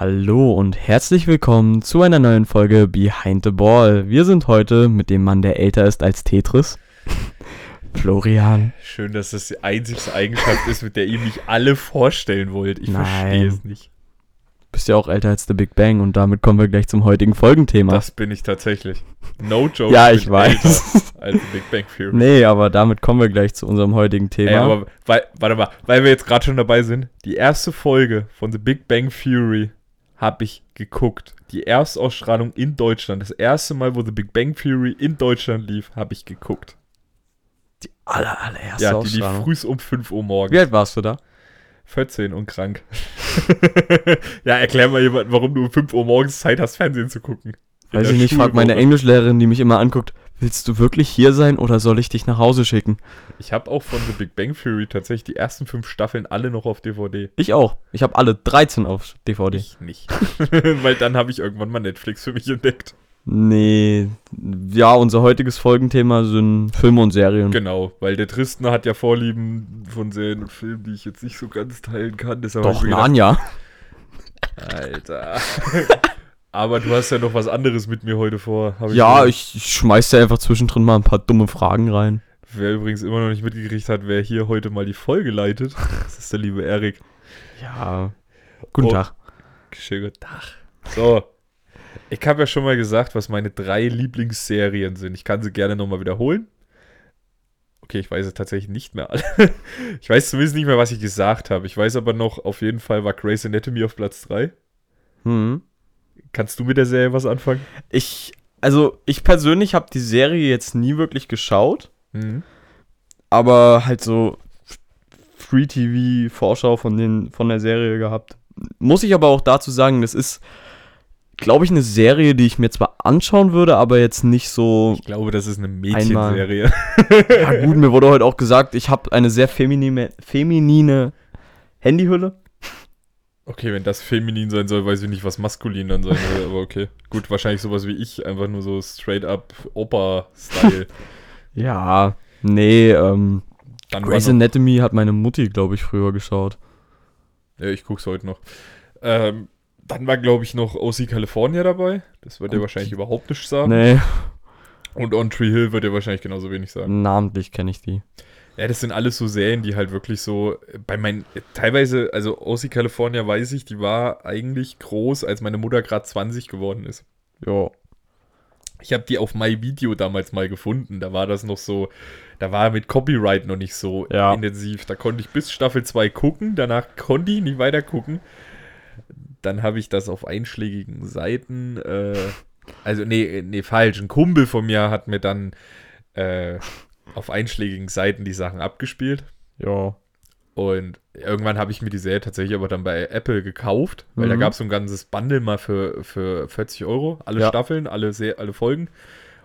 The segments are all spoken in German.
Hallo und herzlich willkommen zu einer neuen Folge Behind the Ball. Wir sind heute mit dem Mann, der älter ist als Tetris. Florian. Schön, dass das die einzige Eigenschaft ist, mit der ihr mich alle vorstellen wollt. Ich verstehe es nicht. Du bist ja auch älter als The Big Bang und damit kommen wir gleich zum heutigen Folgenthema. Das bin ich tatsächlich. No joke. ja, ich weiß. Als The Big Bang Theory. Nee, aber damit kommen wir gleich zu unserem heutigen Thema. Ey, aber weil, warte mal, weil wir jetzt gerade schon dabei sind. Die erste Folge von The Big Bang Theory habe ich geguckt. Die Erstausstrahlung in Deutschland. Das erste Mal, wo The Big Bang Theory in Deutschland lief, habe ich geguckt. die aller, allererste Ja, die lief früh um 5 Uhr morgens. Wie alt warst du da? 14 und krank. ja, erklär mal jemand, warum du um 5 Uhr morgens Zeit hast, Fernsehen zu gucken. Weiß ich nicht, frag meine. Englischlehrerin, die mich immer anguckt, willst du wirklich hier sein oder soll ich dich nach Hause schicken? Ich habe auch von The Big Bang Theory tatsächlich die ersten fünf Staffeln alle noch auf DVD. Ich auch. Ich habe alle 13 auf DVD. Ich nicht. Weil dann habe ich irgendwann mal Netflix für mich entdeckt. Nee, ja, unser heutiges Folgenthema sind Filme und Serien. Genau, weil der Tristan hat ja Vorlieben von Serien und Filmen, die ich jetzt nicht so ganz teilen kann. Doch, Narnia. Alter. Aber du hast ja noch was anderes mit mir heute vor. hab Ja, gehört. ich, ich schmeiß dir einfach zwischendrin mal ein paar dumme Fragen rein. Wer übrigens immer noch nicht mitgekriegt hat, wer hier heute mal die Folge leitet, das ist der liebe Erik. Ja. Guten Oh. Tag. Schönen guten Tag. So. Ich habe ja schon mal gesagt, was meine drei Lieblingsserien sind. Ich kann sie gerne nochmal wiederholen. Okay, ich weiß es tatsächlich nicht mehr alle. Ich weiß zumindest nicht mehr, was ich gesagt habe. Ich weiß aber noch, auf jeden Fall war Grey's Anatomy auf Platz 3. Hm. Kannst du mit der Serie was anfangen? Ich, also ich persönlich habe die Serie jetzt nie wirklich geschaut, Mhm. aber halt so Free TV Vorschau von den von der Serie gehabt. Muss ich aber auch dazu sagen, das ist glaube ich eine Serie, die ich mir zwar anschauen würde, aber jetzt nicht so Ich glaube, das ist eine Mädchenserie. Ja gut, mir wurde heute auch gesagt, ich habe eine sehr feminine, feminine Handyhülle. Okay, wenn das feminin sein soll, weiß ich nicht, was maskulin dann sein soll, aber okay. Gut, wahrscheinlich sowas wie ich, einfach nur so straight up Opa-Style. Ja, nee, ähm, Dann Grey's Anatomy hat meine Mutti, glaube ich, früher geschaut. Ja, ich guck's heute noch. Ähm, dann war, glaube ich, noch OC California dabei. Das wird Gut. wahrscheinlich überhaupt nicht sagen. Nee, Und On Tree Hill wird ja wahrscheinlich genauso wenig sagen. namentlich kenne ich die. Ja, das sind alles so Serien, die halt wirklich so bei meinen, teilweise, also OC California weiß ich, die war eigentlich groß, als meine Mutter gerade 20 geworden ist. Ja. Ich habe die auf MyVideo damals mal gefunden. Da war das noch so, da war mit Copyright noch nicht so Ja. intensiv. Da konnte ich bis Staffel 2 gucken, danach konnte ich nicht weiter gucken. Dann habe ich das auf einschlägigen Seiten, äh, also nee, nee, falsch. Ein Kumpel von mir hat mir dann äh, auf einschlägigen Seiten die Sachen abgespielt. Ja. Und irgendwann habe ich mir die Serie tatsächlich aber dann bei Apple gekauft, weil da Mhm. gab es so ein ganzes Bundle mal für, für 40 Euro, alle Ja. Staffeln, alle, Se alle Folgen.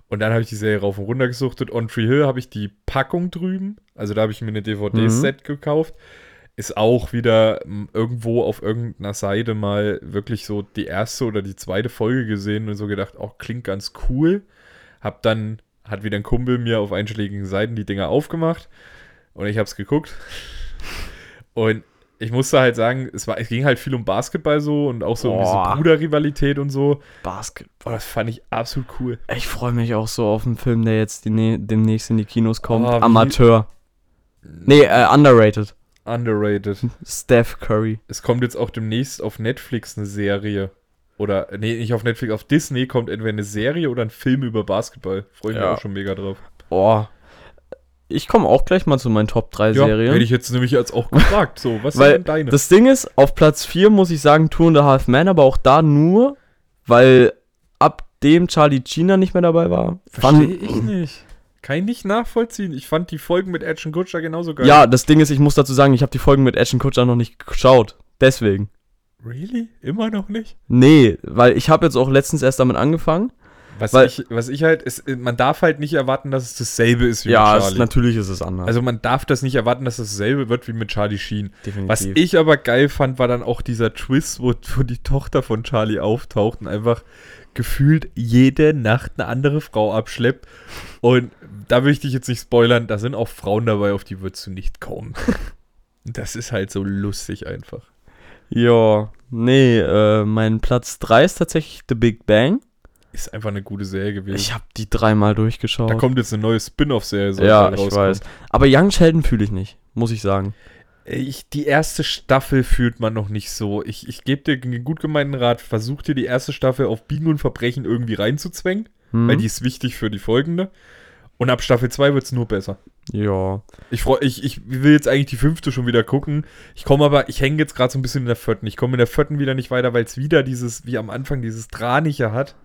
Und dann habe ich die Serie rauf und runter gesuchtet. On Tree Hill habe ich die Packung drüben, also da habe ich mir eine DVD-Set gekauft. Ist auch wieder irgendwo auf irgendeiner Seite mal wirklich so die erste oder die zweite Folge gesehen und so gedacht, auch klingt ganz cool. Hab dann, hat wieder ein Kumpel mir auf einschlägigen Seiten die Dinger aufgemacht und ich habe es geguckt. Und ich musste halt sagen, es, war, es ging halt viel um Basketball so und auch so um Boah. diese Bruderrivalität und so. Basket. Boah, das fand ich absolut cool. Ich freue mich auch so auf einen Film, der jetzt die nä- demnächst in die Kinos kommt. Oh, Amateur. Nee, äh, underrated. Underrated. Steph Curry. Es kommt jetzt auch demnächst auf Netflix eine Serie. Oder, nee, nicht auf Netflix, auf Disney kommt entweder eine Serie oder ein Film über Basketball. Freue ich Ja. mich auch schon mega drauf. Boah. Ich komme auch gleich mal zu meinen Top 3 Ja, Serien. hätte ich jetzt nämlich jetzt auch gefragt. So, was Weil sind denn deine? Das Ding ist, auf Platz 4 muss ich sagen, Two and a Half Men, aber auch da nur, weil ab dem Charlie China nicht mehr dabei war. Verstehe ich nicht. Kann ich nicht nachvollziehen. Ich fand die Folgen mit Action Kutscher genauso geil. Ja, das Ding ist, ich muss dazu sagen, ich habe die Folgen mit Ashton Kutcher noch nicht geschaut. Deswegen. Really? Immer noch nicht? Nee, weil ich habe jetzt auch letztens erst damit angefangen. Was, Weil- ich, was ich halt, ist, man darf halt nicht erwarten, dass es dasselbe ist wie Ja, mit Charlie. natürlich ist es anders. also man darf das nicht erwarten, dass es dasselbe wird wie mit Charlie Sheen. definitiv. Was ich aber geil fand, war dann auch dieser Twist, wo, wo die Tochter von Charlie auftaucht und einfach gefühlt jede Nacht eine andere Frau abschleppt. Und da will ich dich jetzt nicht spoilern, da sind auch Frauen dabei, auf die würdest du nicht kommen. Das ist halt so lustig einfach. Ja, nee, äh, mein Platz 3 ist tatsächlich The Big Bang. Ist einfach eine gute Serie gewesen. Ich habe die dreimal durchgeschaut. da kommt jetzt eine neue Spin-off-Serie. soll ja, ich weiß. Aber Young Sheldon fühle ich nicht, muss ich sagen. Ich, die erste Staffel fühlt man noch nicht so. Ich, ich gebe dir einen gut gemeinten Rat. Versuch dir die erste Staffel auf Biegen und Verbrechen irgendwie reinzuzwängen, Hm? weil die ist wichtig für die folgende. Und ab Staffel 2 wird es nur besser. Ja. Ich, freu, ich, ich will jetzt eigentlich die fünfte schon wieder gucken. Ich komme aber, ich hänge jetzt gerade so ein bisschen in der vierten. Ich komme in der vierten wieder nicht weiter, weil es wieder dieses, wie am Anfang, dieses Dranige hat.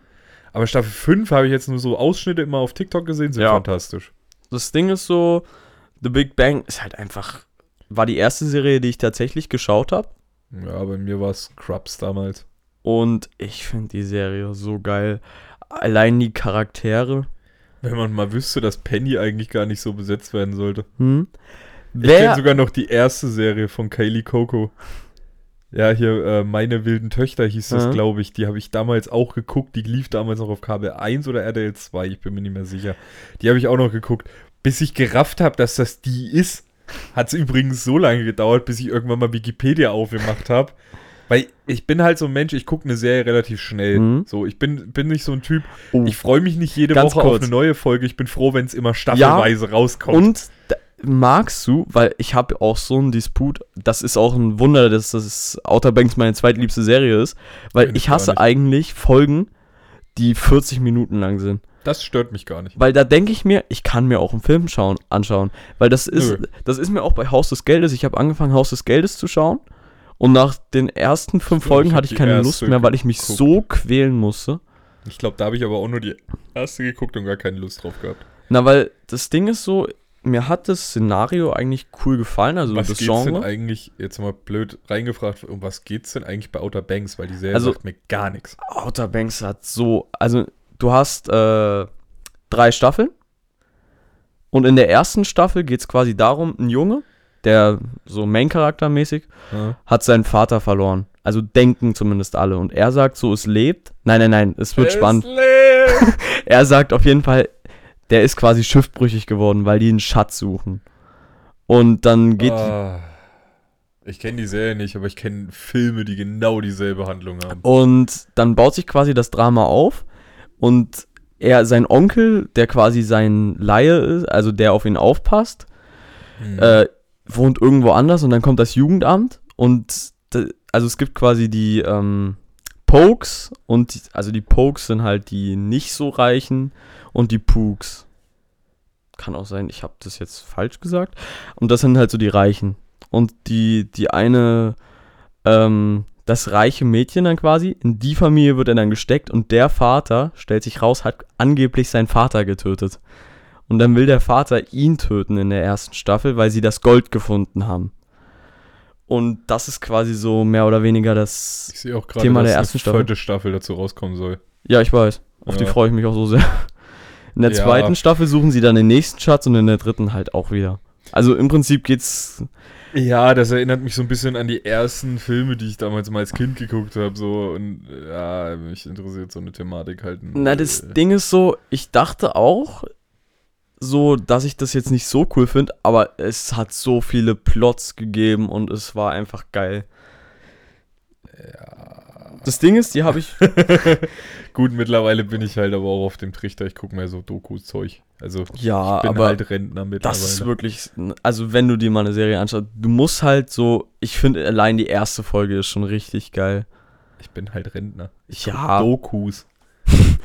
Aber Staffel 5 habe ich jetzt nur so Ausschnitte immer auf TikTok gesehen, sind Ja. fantastisch. Das Ding ist so, The Big Bang ist halt einfach, war die erste Serie, die ich tatsächlich geschaut habe. Ja, bei mir war es Crubs damals. Und ich finde die Serie so geil. Allein die Charaktere. Wenn man mal wüsste, dass Penny eigentlich gar nicht so besetzt werden sollte. Hm? Ich kenne Wer, sogar noch die erste Serie von Kaylee Coco. Ja, hier, äh, Meine wilden Töchter hieß das, Ja. glaube ich. Die habe ich damals auch geguckt. Die lief damals noch auf Kabel 1 oder RTL 2. Ich bin mir nicht mehr sicher. Die habe ich auch noch geguckt. Bis ich gerafft habe, dass das die ist, hat es übrigens so lange gedauert, bis ich irgendwann mal Wikipedia aufgemacht habe. Weil ich bin halt so ein Mensch, ich gucke eine Serie relativ schnell. Mhm. So, ich bin, bin nicht so ein Typ. Oh. Ich freue mich nicht jede Ganz Woche auf kurz. eine neue Folge. Ich bin froh, wenn es immer staffelweise rauskommt. Und magst du, weil ich habe auch so einen Disput, das ist auch ein Wunder, dass das Outer Banks meine zweitliebste Serie ist, weil ich hasse eigentlich Folgen, die 40 Minuten lang sind. Das stört mich gar nicht. Weil da denke ich mir, ich kann mir auch einen Film schauen, anschauen. Weil das ist, Nö. das ist mir auch bei Haus des Geldes. Ich habe angefangen, Haus des Geldes zu schauen. Und nach den ersten fünf Folgen ich hab hatte ich keine Lust mehr, weil ich mich geguckt. so quälen musste. Ich glaube, da habe ich aber auch nur die erste geguckt und gar keine Lust drauf gehabt. Na, weil das Ding ist so, mir hat das Szenario eigentlich cool gefallen, also was das geht's denn Genre. eigentlich, jetzt mal blöd reingefragt, um was geht's denn eigentlich bei Outer Banks? Weil die Serie Also- sagt mir gar nichts. Outer Banks hat so, also du hast äh, drei Staffeln und in der ersten Staffel geht es quasi darum, ein Junge, der so Main-Charakter-mäßig, Ja. hat seinen Vater verloren. Also denken zumindest alle. Und er sagt so, es lebt. Nein, nein, nein, es wird spannend. lebt! Er sagt auf jeden Fall, der ist quasi schiffbrüchig geworden, weil die einen Schatz suchen. Und dann geht, Ah, ich kenne die Serie nicht, aber ich kenne Filme, die genau dieselbe Handlung haben. Und dann baut sich quasi das Drama auf und er, sein Onkel, der quasi sein Laie ist, also der auf ihn aufpasst, Hm. äh, wohnt irgendwo anders und dann kommt das Jugendamt und also es gibt quasi die ähm, Pokes und die, also die Pokes sind halt die nicht so reichen und die Pooks. Kann auch sein, ich habe das jetzt falsch gesagt. Und das sind halt so die Reichen. Und die, die eine, ähm, das reiche Mädchen dann quasi, in die Familie wird er dann gesteckt und der Vater, stellt sich raus, hat angeblich seinen Vater getötet. Und dann will der Vater ihn töten in der ersten Staffel, weil sie das Gold gefunden haben. Und das ist quasi so mehr oder weniger das. ich sehe auch gerade, Thema dass der ersten Staffel. vierte Staffel dazu rauskommen soll. Ja, ich weiß. Auf die Ja. freue ich mich auch so sehr. In der Ja. zweiten Staffel suchen sie dann den nächsten Schatz und in der dritten halt auch wieder. Also im Prinzip geht's. Ja, das erinnert mich so ein bisschen an die ersten Filme, die ich damals mal als Kind geguckt habe. So, und ja, mich interessiert so eine Thematik halt. Na, das Ding ist so, ich dachte auch so, dass ich das jetzt nicht so cool finde, aber es hat so viele Plots gegeben und es war einfach geil. Das Ding ist, die habe ich. Gut, mittlerweile bin ich halt aber auch auf dem Trichter, ich gucke mir so Dokus-Zeug. Also, Ja, ich bin aber halt Rentner mittlerweile. das ist wirklich. Also, wenn du dir mal eine Serie anschaust, du musst halt so. Ich finde allein die erste Folge ist schon richtig geil. ich bin halt Rentner. Ich Ja. Dokus.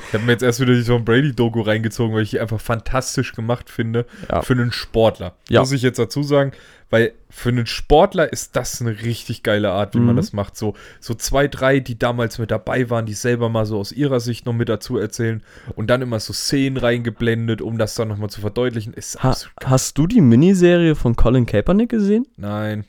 Ich habe mir jetzt erst wieder die Tom Brady-Doku reingezogen, weil ich die einfach fantastisch gemacht finde. Ja. Für einen Sportler. Ja. Muss ich jetzt dazu sagen, weil für einen Sportler ist das eine richtig geile Art, wie man Mhm. das macht. So, so zwei, drei, die damals mit dabei waren, die selber mal so aus ihrer Sicht noch mit dazu erzählen und dann immer so Szenen reingeblendet, um das dann nochmal zu verdeutlichen. Ist Ha hast du die Miniserie von Colin Kaepernick gesehen? Nein.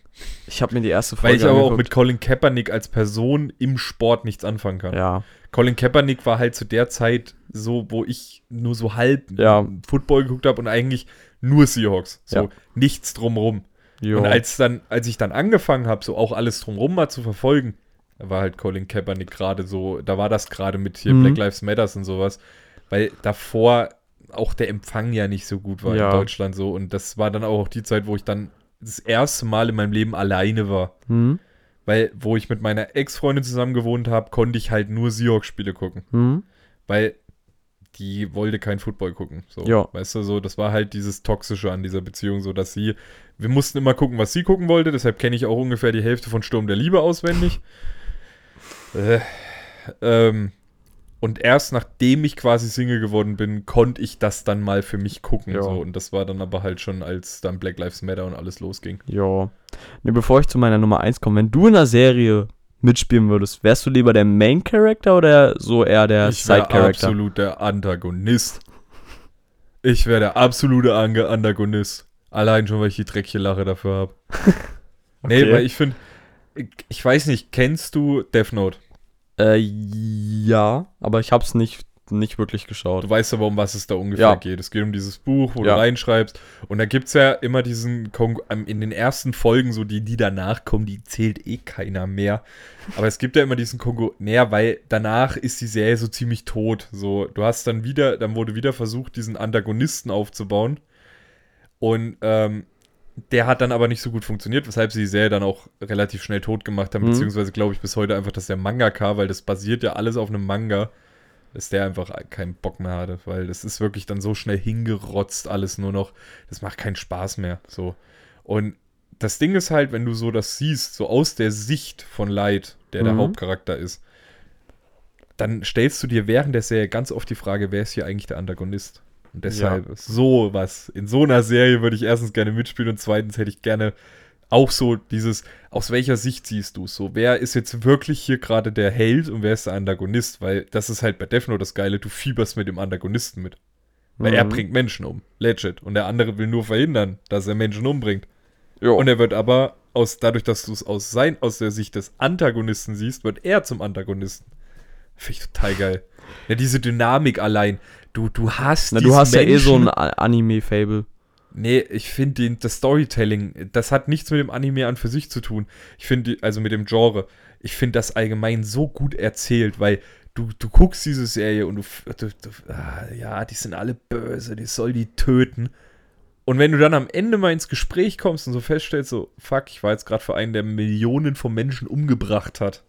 Ich habe mir die erste Folge Weil ich aber auch angeguckt. mit Colin Kaepernick als Person im Sport nichts anfangen kann. Ja. Colin Kaepernick war halt zu der Zeit so, wo ich nur so halb Ja. Football geguckt habe und eigentlich nur Seahawks. So Ja. nichts drumrum. Jo. Und als dann, als ich dann angefangen habe, so auch alles drumrum mal zu verfolgen, da war halt Colin Kaepernick gerade so, da war das gerade mit hier Mhm. Black Lives Matters und sowas, weil davor auch der Empfang ja nicht so gut war Ja. in Deutschland so und das war dann auch die Zeit, wo ich dann das erste Mal in meinem Leben alleine war hm? Weil, wo ich mit meiner Ex-Freundin zusammen gewohnt habe, konnte ich halt nur Seahawks-Spiele gucken. Hm? Weil die wollte kein Football gucken. So, Ja. Weißt du, so, das war halt dieses Toxische an dieser Beziehung, so dass sie, wir mussten immer gucken, was sie gucken wollte, deshalb kenne ich auch ungefähr die Hälfte von Sturm der Liebe auswendig. äh, ähm, und erst nachdem ich quasi Single geworden bin, konnte ich das dann mal für mich gucken. Ja. So. Und das war dann aber halt schon, als dann Black Lives Matter und alles losging. Ja. Ne, bevor ich zu meiner Nummer 1 komme, wenn du in einer Serie mitspielen würdest, wärst du lieber der Main Character oder so eher der ich Side wäre Character? absolut der Antagonist. Ich wäre der absolute Ange Antagonist. Allein schon, weil ich die dreckige Lache dafür habe. Nee, Okay. weil ich finde, ich, ich weiß nicht, kennst du Death Note? Äh, ja, aber ich hab's nicht, nicht wirklich geschaut. Du weißt aber, um was es da ungefähr Ja. geht. Es geht um dieses Buch, wo Ja. du reinschreibst. Und da gibt es ja immer diesen, Kon ähm, in den ersten Folgen, so die, die danach kommen, die zählt eh keiner mehr. Aber es gibt ja immer diesen Kongo, naja, weil danach ist die Serie so ziemlich tot. So, du hast dann wieder, dann wurde wieder versucht, diesen Antagonisten aufzubauen. Und ähm, der hat dann aber nicht so gut funktioniert, weshalb sie die Serie dann auch relativ schnell tot gemacht haben, Mhm. beziehungsweise glaube ich bis heute einfach, dass der Mangaka, weil das basiert ja alles auf einem Manga, dass der einfach keinen Bock mehr hatte, weil das ist wirklich dann so schnell hingerotzt alles nur noch, das macht keinen Spaß mehr, so. Und das Ding ist halt, wenn du so das siehst, so aus der Sicht von Light, der der Mhm. Hauptcharakter ist, dann stellst du dir während der Serie ganz oft die Frage, wer ist hier eigentlich der Antagonist? Und deshalb so was. In so einer Serie würde ich erstens gerne mitspielen und zweitens hätte ich gerne auch so dieses, aus welcher Sicht siehst du es so? Wer ist jetzt wirklich hier gerade der Held und wer ist der Antagonist? Weil das ist halt bei Death Note das Geile, du fieberst mit dem Antagonisten mit. Weil er Mhm. bringt Menschen um. Legit. Und der andere will nur verhindern, dass er Menschen umbringt. Jo. Und er wird aber, aus, dadurch, dass du es aus, sein, aus der Sicht des Antagonisten siehst, wird er zum Antagonisten. Finde ich total geil. Ja, diese Dynamik allein. Du, du hast Na, du hast ja eh so ein Menschen- Anime-Fable. Nee, ich finde das Storytelling, das hat nichts mit dem Anime an für sich zu tun. Ich finde, also mit dem Genre, ich finde das allgemein so gut erzählt, weil du, du guckst diese Serie und du, du, du ah, ja, die sind alle böse, die soll die töten. Und wenn du dann am Ende mal ins Gespräch kommst und so feststellst, so, fuck, ich war jetzt gerade für einen, der Millionen von Menschen umgebracht hat.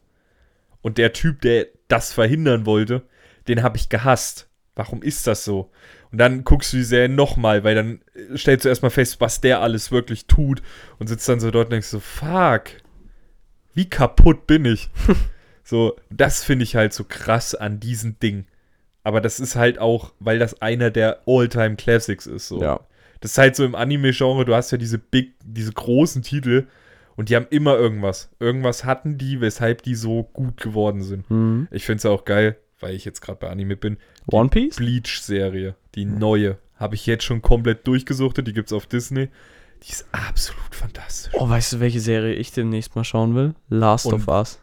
Und der Typ, der das verhindern wollte, den habe ich gehasst. Warum ist das so? Und dann guckst du die Serie nochmal, weil dann äh, stellst du erstmal fest, was der alles wirklich tut und sitzt dann so dort und denkst so, fuck, wie kaputt bin ich? so, das finde ich halt so krass an diesem Ding. Aber das ist halt auch, weil das einer der All-Time Classics ist. So. Ja. Das ist halt so im Anime-Genre, du hast ja diese big, diese großen Titel und die haben immer irgendwas. Irgendwas hatten die, weshalb die so gut geworden sind. Mhm. Ich finde es auch geil, weil ich jetzt gerade bei Anime bin. One Piece? Bleach-Serie, die neue, habe ich jetzt schon komplett durchgesuchtet. Die gibt es auf Disney. Die ist absolut fantastisch. Oh, weißt du, welche Serie ich demnächst mal schauen will? Last Und- of Us.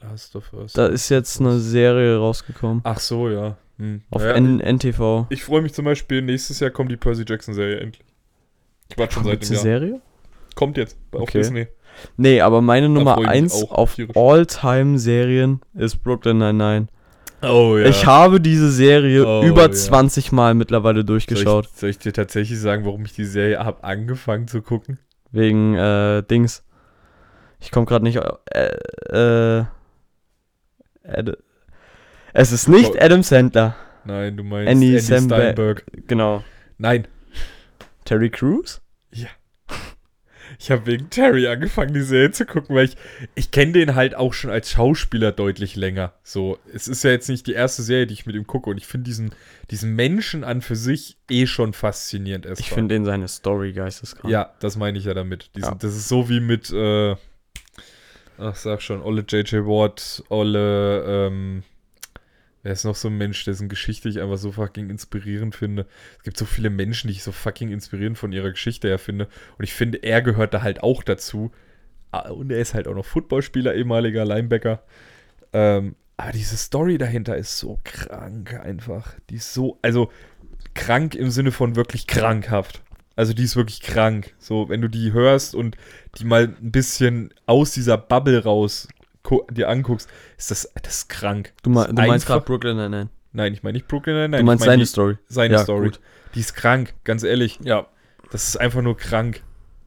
Last of Us. Da ist jetzt eine Serie rausgekommen. Ach so, ja. Hm. Auf ja, N NTV. ich freue mich zum Beispiel, nächstes Jahr kommt die Percy Jackson-Serie endlich. Ich warte schon seit einem eine Jahr. Serie? Kommt jetzt auf Okay. Disney. Nee, aber meine Nummer freu ich mich 1 auch auf. All-Time-Serien ist Brooklyn Nine-Nine. Oh Ich habe diese Serie Oh, über ja. 20 Mal mittlerweile soll durchgeschaut. ich, soll ich dir tatsächlich sagen, warum ich die Serie habe angefangen zu gucken? Wegen äh, Dings. Ich komme gerade nicht. Äh, äh, Ad es ist nicht Oh. Adam Sandler. Nein, du meinst Andy Andy. Steinberg. Genau. Nein, Terry Crews? Ich habe wegen Terry angefangen, die Serie zu gucken, weil ich, ich kenne den halt auch schon als Schauspieler deutlich länger. So, es ist ja jetzt nicht die erste Serie, die ich mit ihm gucke und ich finde diesen, diesen Menschen an für sich eh schon faszinierend. Ich erstmal. finde den seine Story geisteskrank. Ja, das meine ich ja damit. Diesen, Ja. Das ist so wie mit, äh, ach sag schon, Olle J.J. Watt, Olle, ähm, wer ist noch so ein Mensch, dessen Geschichte ich einfach so fucking inspirierend finde. Es gibt so viele Menschen, die ich so fucking inspirierend von ihrer Geschichte her finde. Und ich finde, er gehört da halt auch dazu. Ah, Und er ist halt auch noch Footballspieler, ehemaliger Linebacker. Ähm, aber diese Story dahinter ist so krank einfach. Die ist so, also krank im Sinne von wirklich krankhaft. Also die ist wirklich krank. So, wenn du die hörst und die mal ein bisschen aus dieser Bubble raus dir anguckst, ist das, das ist krank. Du, me Das ist du meinst gerade Brooklyn Nine-Nine. Nein, ich meine nicht Brooklyn Nine-Nine. Du meinst ich meine seine die, Story. seine Ja, Story. gut. Die ist krank, ganz ehrlich. Ja. Das ist einfach nur krank.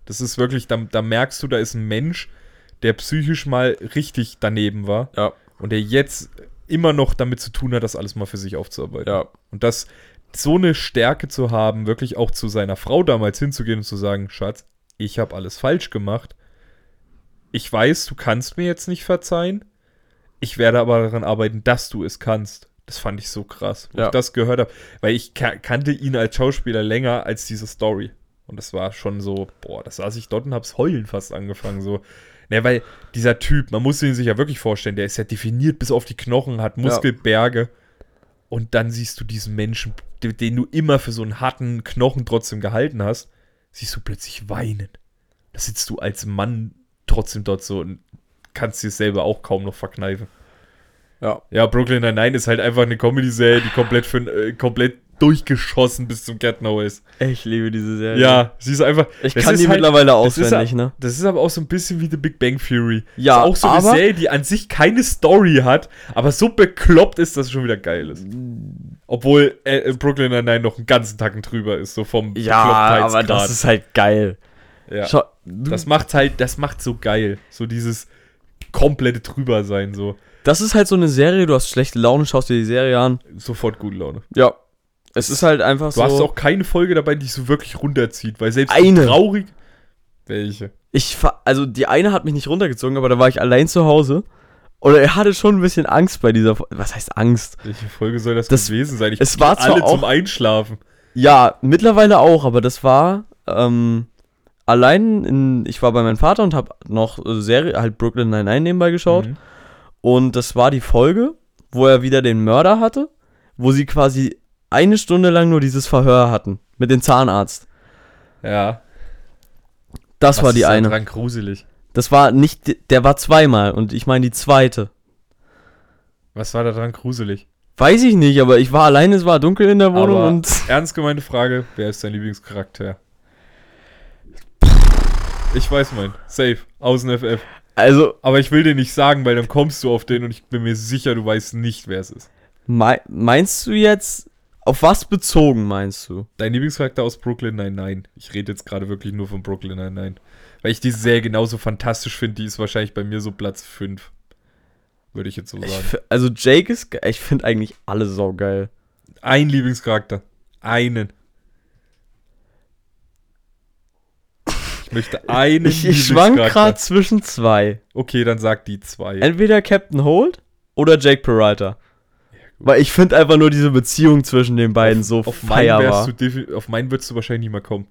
Das ist wirklich, da, da merkst du, da ist ein Mensch, der psychisch mal richtig daneben war Ja. und der jetzt immer noch damit zu tun hat, das alles mal für sich aufzuarbeiten. Ja. Und das so eine Stärke zu haben, wirklich auch zu seiner Frau damals hinzugehen und zu sagen, Schatz, ich habe alles falsch gemacht. Ich weiß, du kannst mir jetzt nicht verzeihen. Ich werde aber daran arbeiten, dass du es kannst. Das fand ich so krass, wo Ja. ich das gehört habe. Weil ich ka kannte ihn als Schauspieler länger als diese Story. Und das war schon so, boah, da saß ich dort und hab's heulen fast angefangen. So. Ne, weil dieser Typ, man muss ihn sich ja wirklich vorstellen, der ist ja definiert bis auf die Knochen, hat Muskelberge. Und dann siehst du diesen Menschen, den den du immer für so einen harten Knochen trotzdem gehalten hast, siehst du plötzlich weinen. Da sitzt du als Mann trotzdem dort so und kannst dir selber auch kaum noch verkneifen. Ja. Ja, Brooklyn Nine-Nine ist halt einfach eine Comedy-Serie, die komplett, für, äh, komplett durchgeschossen bis zum Gärtner ist. Ich liebe diese Serie. Ja, sie ist einfach. Ich das kann die halt- mittlerweile das ist auswendig, ne? Das ist aber auch so ein bisschen wie The Big Bang Theory. Ja, ist auch so eine aber- Serie, die an sich keine Story hat, aber so bekloppt ist, dass es schon wieder geil ist. Obwohl äh, Brooklyn Nine-Nine noch einen ganzen Tacken drüber ist, so vom Ja, aber das ist halt geil. ja. Schau, Das macht halt, das macht so geil. So dieses komplette Drübersein, so. das ist halt so eine Serie, du hast schlechte Laune, schaust dir die Serie an. Sofort gute Laune. Ja. Es ist halt einfach Du so. hast auch keine Folge dabei, die dich so wirklich runterzieht, weil selbst Eine. traurig. Welche? ich also die eine hat mich nicht runtergezogen, aber da war ich allein zu Hause. Oder er hatte schon ein bisschen Angst bei dieser. Fo- Was heißt Angst? Welche Folge soll das, Das- gewesen sein? Ich es war die alle zwar zum auch- Einschlafen. Ja, mittlerweile auch, aber das war ähm, allein in. Ich war bei meinem Vater und habe noch Serie, halt Brooklyn Nine-Nine nebenbei geschaut. Mhm. Und das war die Folge, wo er wieder den Mörder hatte, wo sie quasi eine Stunde lang nur dieses Verhör hatten mit dem Zahnarzt. Ja. Das Was war die ist eine. dran gruselig. Das war nicht, der war zweimal und ich meine die zweite. Was war da dran gruselig? Weiß ich nicht, aber ich war alleine, es war dunkel in der Wohnung Aber und ernst gemeinte Frage, wer ist dein Lieblingscharakter? Ich weiß mein, safe, außen FF. also Aber ich will dir nicht sagen, weil dann kommst du auf den und ich bin mir sicher, du weißt nicht, wer es ist. mei- meinst du jetzt auf was bezogen meinst du? Dein Lieblingscharakter aus Brooklyn Nine-Nine. Ich rede jetzt gerade wirklich nur von Brooklyn Nine-Nine. Weil ich diese Serie genauso fantastisch finde, die ist wahrscheinlich bei mir so Platz 5. Würde ich jetzt so Ich, sagen. f- also Jake ist, ich finde eigentlich alle so geil. Ein Lieblingscharakter. Einen. Ich möchte einen Ich, ich schwank gerade zwischen zwei. Okay, dann sag die zwei. Entweder Captain Holt oder Jake Peralta. Weil ich finde einfach nur diese Beziehung zwischen den beiden so auf meinen, feierbar. wärst du auf meinen würdest du wahrscheinlich nicht mehr kommen.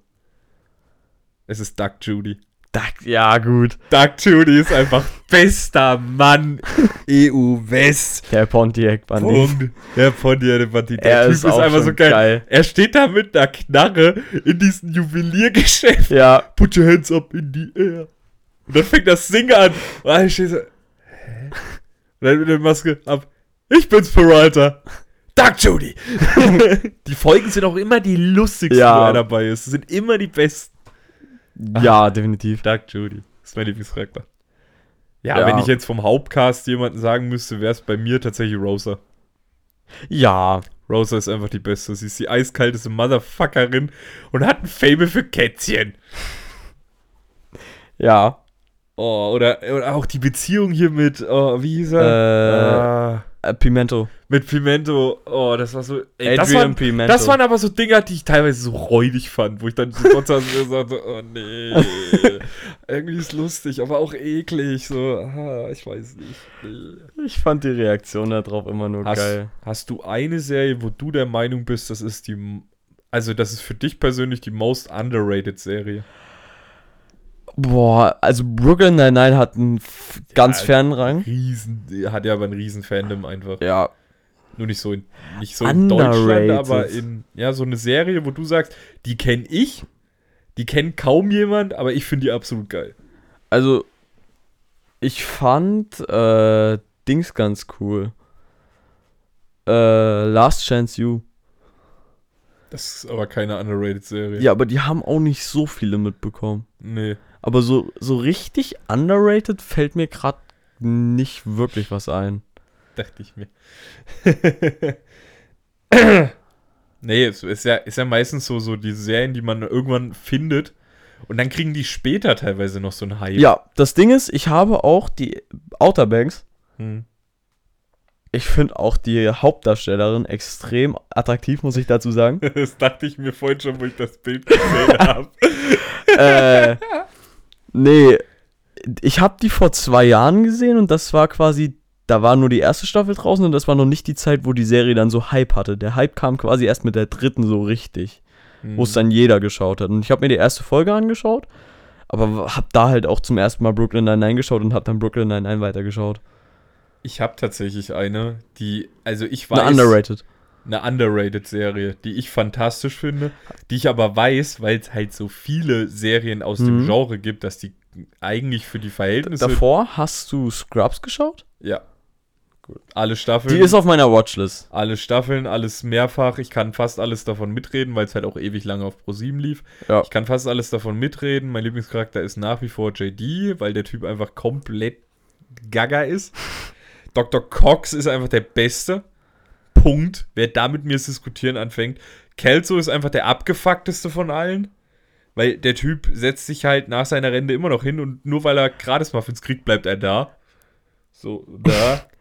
Es ist Doug Judy. Da, ja, gut. Doug Judy ist einfach bester Mann EU West. Der Pontiac Bandit. Punkt. Der Pontiac der Bandit. Der Er Typ ist ist, einfach so geil. geil. Er steht da mit einer Knarre in diesem Juweliergeschäft. Ja, Put your hands up in the air. Und dann fängt das Singen an. Und dann steht so, hä? Und dann mit der Maske ab. Ich bin's, Peralta. Doug Judy. die Folgen sind auch immer die lustigsten, Ja. wo er dabei ist. Sind immer die besten. ja, definitiv. Doug Judy. Das ist mein Lieblingscharakter. Ja, Ja. wenn ich jetzt vom Hauptcast jemanden sagen müsste, wäre es bei mir tatsächlich Rosa. Ja, Rosa ist einfach die Beste. Sie ist die eiskalteste Motherfuckerin und hat ein Fable für Kätzchen. ja. Oh, oder, oder auch die Beziehung hier mit, oh, wie hieß er? Äh, Ah, Pimento. mit Pimento. Oh, das war so. Ey, das, Adrian waren, Pimento. das waren aber so Dinger, die ich teilweise so räudig fand, wo ich dann saß und sagte, oh nee. irgendwie ist lustig, aber auch eklig. So, ah, ich weiß nicht. Nee. Ich fand die Reaktion darauf immer nur Hast, geil. hast du eine Serie, wo du der Meinung bist, das ist die. Also, das ist für dich persönlich die most underrated Serie? Boah, also Brooklyn Nine-Nine hat einen ganz Ja, fernen Rang. Riesen, hat ja aber ein riesen Fandom einfach. Ja. Nur nicht so in, nicht so in Deutschland, aber in, ja, so eine Serie, wo du sagst, die kenne ich, die kennt kaum jemand, aber ich finde die absolut geil. Also, ich fand äh, Dings ganz cool. Äh, Last Chance You. Das ist aber keine underrated Serie. Ja, aber die haben auch nicht so viele mitbekommen. Nee. Aber so, so richtig underrated fällt mir gerade nicht wirklich was ein. Dachte ich mir. nee, es ist ja, ist ja meistens so, so die Serien, die man irgendwann findet Und dann kriegen die später teilweise noch so einen Hype. Ja, das Ding ist, ich habe auch die Outer Banks. Hm. Ich finde auch die Hauptdarstellerin extrem attraktiv, muss ich dazu sagen. Das dachte ich mir vorhin schon, wo ich das Bild gesehen habe. äh, nee, ich habe die vor zwei Jahren gesehen und das war quasi, da war nur die erste Staffel draußen und das war noch nicht die Zeit, wo die Serie dann so Hype hatte. Der Hype kam quasi erst mit der dritten so richtig, wo es dann jeder geschaut hat. Und ich habe mir die erste Folge angeschaut, aber habe da halt auch zum ersten Mal Brooklyn Nine-Nine geschaut und habe dann Brooklyn Nine-Nine weitergeschaut. Ich habe tatsächlich eine, die, also ich weiß. Eine underrated. Eine underrated Serie, die ich fantastisch finde, die ich aber weiß, weil es halt so viele Serien aus dem Mhm. Genre gibt, dass die eigentlich für die Verhältnisse. Davor hast du Scrubs geschaut? Ja. Gut. Alle Staffeln. Die ist auf meiner Watchlist. alle Staffeln, alles mehrfach. Ich kann fast alles davon mitreden, weil es halt auch ewig lange auf Pro7 lief. Ja. Ich kann fast alles davon mitreden. Mein Lieblingscharakter ist nach wie vor JD, weil der Typ einfach komplett gaga ist. Dr. Cox ist einfach der Beste. Punkt. Wer da mit mir zu diskutieren anfängt. Kelso ist einfach der abgefuckteste von allen. Weil der Typ setzt sich halt nach seiner Rente immer noch hin und nur weil er gratis Muffins kriegt, bleibt er da. So, da.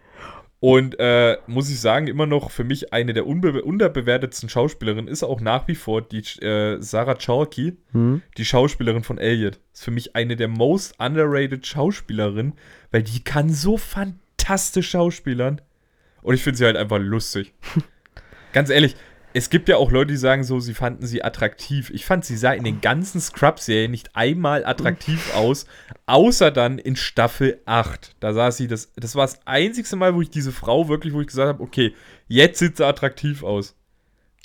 Und äh, muss ich sagen, immer noch für mich eine der unterbewertetsten Schauspielerinnen ist auch nach wie vor die äh, Sarah Chalky, Hm? die Schauspielerin von Elliot. Ist für mich eine der most underrated Schauspielerinnen, weil die kann so fantastisch schauspielern. Und ich finde sie halt einfach lustig. Ganz ehrlich, es gibt ja auch Leute, die sagen so, sie fanden sie attraktiv. Ich fand, sie sah in den ganzen Scrub-Serien nicht einmal attraktiv aus, außer dann in Staffel 8. Da sah sie, das, das war das einzigste Mal, wo ich diese Frau wirklich, wo ich gesagt habe, okay, jetzt sieht sie attraktiv aus.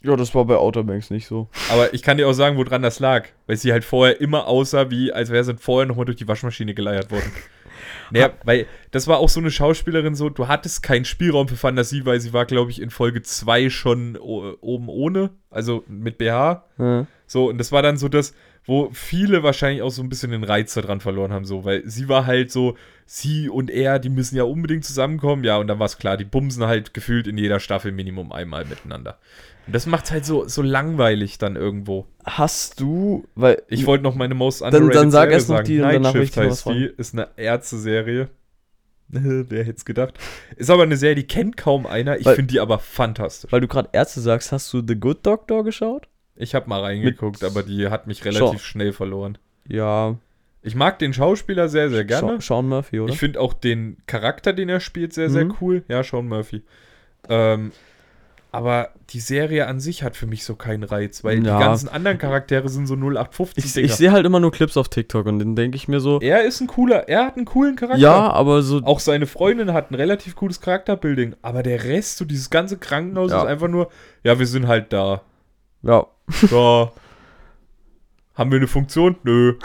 Ja, das war bei Outer Banks nicht so. Aber ich kann dir auch sagen, woran das lag. Weil sie halt vorher immer aussah, wie als wäre sie vorher nochmal durch die Waschmaschine geleiert worden. Naja, weil das war auch so eine Schauspielerin so, du hattest keinen Spielraum für Fantasie, weil sie war, glaube ich, in Folge 2 schon oben ohne, also mit BH. Ja. So, und das war dann so das, wo viele wahrscheinlich auch so ein bisschen den Reiz daran verloren haben, so, weil sie war halt so, sie und er, die müssen ja unbedingt zusammenkommen, ja, und dann war es klar, die bumsen halt gefühlt in jeder Staffel Minimum einmal miteinander. Das macht halt so, so langweilig dann irgendwo. Hast du, weil Ich wollte noch meine most Dann- dann sag Serie erst noch die und Night Shift heißt die, ist eine Ärzte-Serie. Wer hätte es gedacht? Ist aber eine Serie, die kennt kaum einer. Ich finde die aber fantastisch. weil du gerade Ärzte sagst, hast du The Good Doctor geschaut? Ich habe mal reingeguckt, Mit- aber die hat mich relativ Schau. schnell verloren. Ja, Ich mag den Schauspieler sehr, sehr gerne. Sean Murphy, oder? Ich finde auch den Charakter, den er spielt, sehr, sehr Mhm. cool. Ja, Sean Murphy. Ähm, aber die Serie an sich hat für mich so keinen Reiz, weil Ja. die ganzen anderen Charaktere sind so 0815 ich ich sehe halt immer nur Clips auf TikTok und dann denke ich mir so, Er ist ein cooler, er hat einen coolen Charakter. ja, aber so, Auch seine Freundin hat ein relativ cooles Charakterbuilding. Aber der Rest, so dieses ganze Krankenhaus, Ja. ist einfach nur, ja, wir sind halt da. ja. Da. Haben wir eine Funktion? Nö.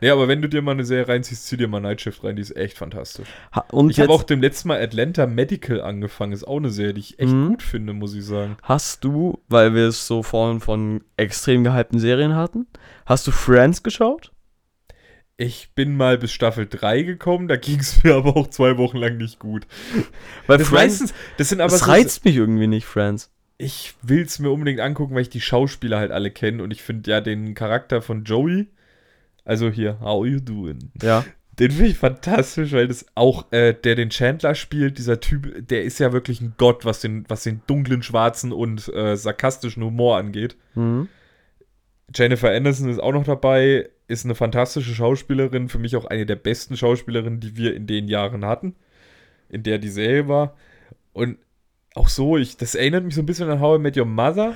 Nee, aber wenn du dir mal eine Serie reinziehst, zieh dir mal Night Shift rein, die ist echt fantastisch. Ha- Und Ich habe auch dem letzten Mal Atlanta Medical angefangen. Ist auch eine Serie, die ich echt Mhm. gut finde, muss ich sagen. hast du, weil wir es so vorhin von extrem gehypten Serien hatten, hast du Friends geschaut? Ich bin mal bis Staffel 3 gekommen, da ging es mir aber auch zwei Wochen lang nicht gut. Weil Das, Friends, meistens, das sind aber das so, reizt mich irgendwie nicht, Friends. ich will es mir unbedingt angucken, weil ich die Schauspieler halt alle kenne und ich finde ja den Charakter von Joey, also hier, how you doing? Ja. Den finde ich fantastisch, weil das auch, äh, der den Chandler spielt, dieser Typ, der ist ja wirklich ein Gott, was den, was den dunklen, schwarzen und äh, sarkastischen Humor angeht. Mhm. Jennifer Anderson ist auch noch dabei, ist eine fantastische Schauspielerin, für mich auch eine der besten Schauspielerinnen, die wir in den Jahren hatten, in der die Serie war. Und auch so, ich, das erinnert mich so ein bisschen an How I Met Your Mother.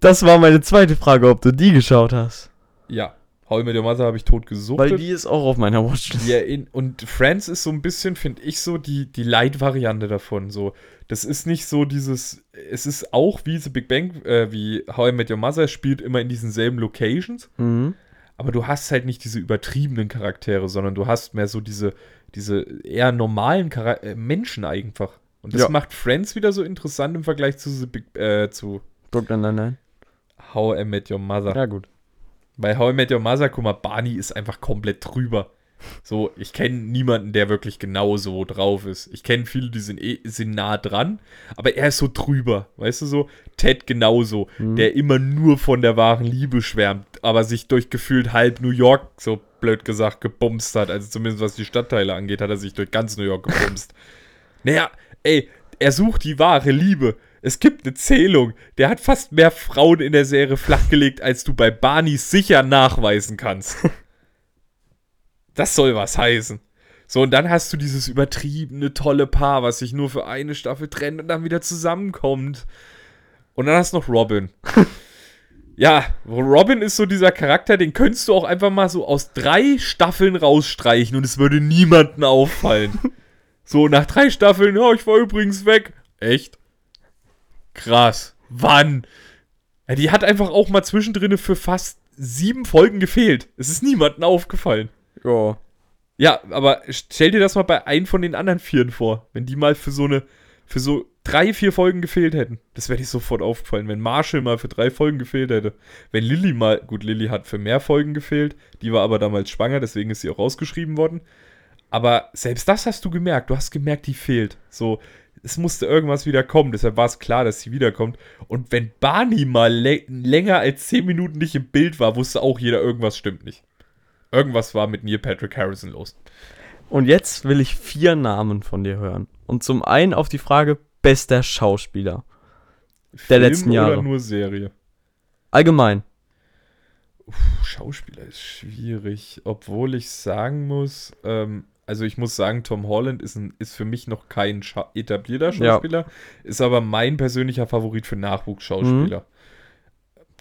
Das war meine zweite Frage, ob du die geschaut hast. Ja, How I Met Your Mother habe ich tot gesucht. Weil die ist auch auf meiner Watchlist. Ja, in, und Friends ist so ein bisschen, finde ich, so die, die Light-Variante davon. So, das ist nicht so dieses, es ist auch wie The Big Bang, äh, wie How I Met Your Mother, spielt immer in diesen selben Locations, Mhm. aber du hast halt nicht diese übertriebenen Charaktere, sondern du hast mehr so diese, diese eher normalen Chara äh, Menschen einfach. Und das Ja. macht Friends wieder so interessant im Vergleich zu, The Big, äh, zu Brooklyn Nine-Nine. How I Met Your Mother. Ja, gut. Bei How I Met Your Mother, guck mal, Barney ist einfach komplett drüber. So, ich kenne niemanden, der wirklich genau so drauf ist. Ich kenne viele, die sind, eh, sind nah dran, aber er ist so drüber. Weißt du so? Ted genauso, Mhm. der immer nur von der wahren Liebe schwärmt. aber sich durch gefühlt halb New York, so blöd gesagt, gebumst hat. Also zumindest was die Stadtteile angeht, hat er sich durch ganz New York gebumst. naja, ey, er sucht die wahre Liebe. Es gibt eine Zählung. Der hat fast mehr Frauen in der Serie flachgelegt, als du bei Barney sicher nachweisen kannst. Das soll was heißen. So, und dann hast du dieses übertriebene, tolle Paar, was sich nur für eine Staffel trennt und dann wieder zusammenkommt. Und dann hast du noch Robin. ja, Robin ist so dieser Charakter, den könntest du auch einfach mal so aus drei Staffeln rausstreichen und es würde niemanden auffallen. so, nach drei Staffeln, ja, ich war übrigens weg. Echt? Krass. Wann? Ja, die hat einfach auch mal zwischendrin für fast sieben Folgen gefehlt. Es ist niemandem aufgefallen. Ja. Ja, aber stell dir das mal bei einem von den anderen Vieren vor, wenn die mal für so eine, für so drei, vier Folgen gefehlt hätten. Das wäre dir sofort aufgefallen, wenn Marshall mal für drei Folgen gefehlt hätte. Wenn Lilly mal, gut, Lilly hat für mehr Folgen gefehlt, die war aber damals schwanger, deswegen ist sie auch rausgeschrieben worden. Aber selbst das hast du gemerkt, du hast gemerkt, die fehlt. So, es musste irgendwas wieder kommen, deshalb war es klar, dass sie wiederkommt. Und wenn Barney mal länger als zehn Minuten nicht im Bild war, wusste auch jeder, irgendwas stimmt nicht. Irgendwas war mit Neil Patrick Harrison los. Und jetzt will ich vier Namen von dir hören. Und zum einen auf die Frage bester Schauspieler Film der letzten Jahre. Oder nur Serie? Allgemein. Uff, Schauspieler ist schwierig, obwohl ich sagen muss, ähm, also ich muss sagen, Tom Holland ist, ein, ist für mich noch kein Scha etablierter Schauspieler, ja. ist aber mein persönlicher Favorit für Nachwuchsschauspieler. Mhm.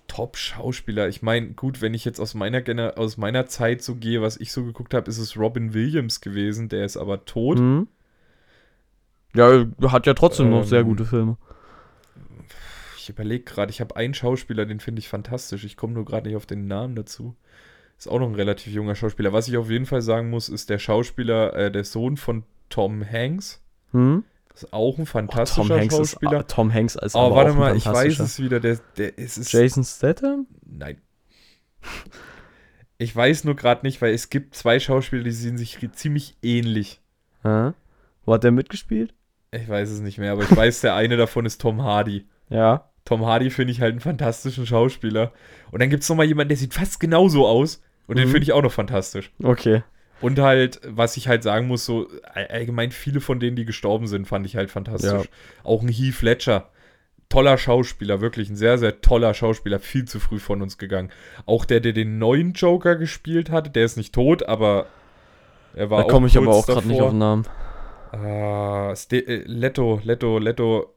Top-Schauspieler. Ich meine, gut, wenn ich jetzt aus meiner, aus meiner Zeit so gehe, was ich so geguckt habe, ist es Robin Williams gewesen, der ist aber tot. Mhm. Ja, hat ja trotzdem ähm, noch sehr ähm, gute Filme. Ich überlege gerade, ich habe einen Schauspieler, den finde ich fantastisch. Ich komme nur gerade nicht auf den Namen dazu. Ist auch noch ein relativ junger Schauspieler. Was ich auf jeden Fall sagen muss, ist der Schauspieler, äh, der Sohn von Tom Hanks. Das ist auch ein fantastischer oh, Tom Hanks Schauspieler. Ist, Tom Hanks als Oh, warte mal, ich weiß es wieder. Der, der ist es. Jason Statham? Nein. Ich weiß nur gerade nicht, weil es gibt zwei Schauspieler, die sehen sich ziemlich ähnlich. Hä? Wo hat der mitgespielt? Ich weiß es nicht mehr, aber ich weiß, der eine davon ist Tom Hardy. Ja. Tom Hardy finde ich halt einen fantastischen Schauspieler. Und dann gibt es nochmal jemanden, der sieht fast genauso aus. Und mhm. den finde ich auch noch fantastisch. Okay. Und halt, was ich halt sagen muss, so allgemein viele von denen, die gestorben sind, fand ich halt fantastisch. Ja. Auch ein Heath Ledger. Toller Schauspieler, wirklich ein sehr, sehr toller Schauspieler, viel zu früh von uns gegangen. Auch der, der den neuen Joker gespielt hat, der ist nicht tot, aber er war da komme ich aber auch gerade nicht auf den Namen. Uh, Leto, Leto, Leto.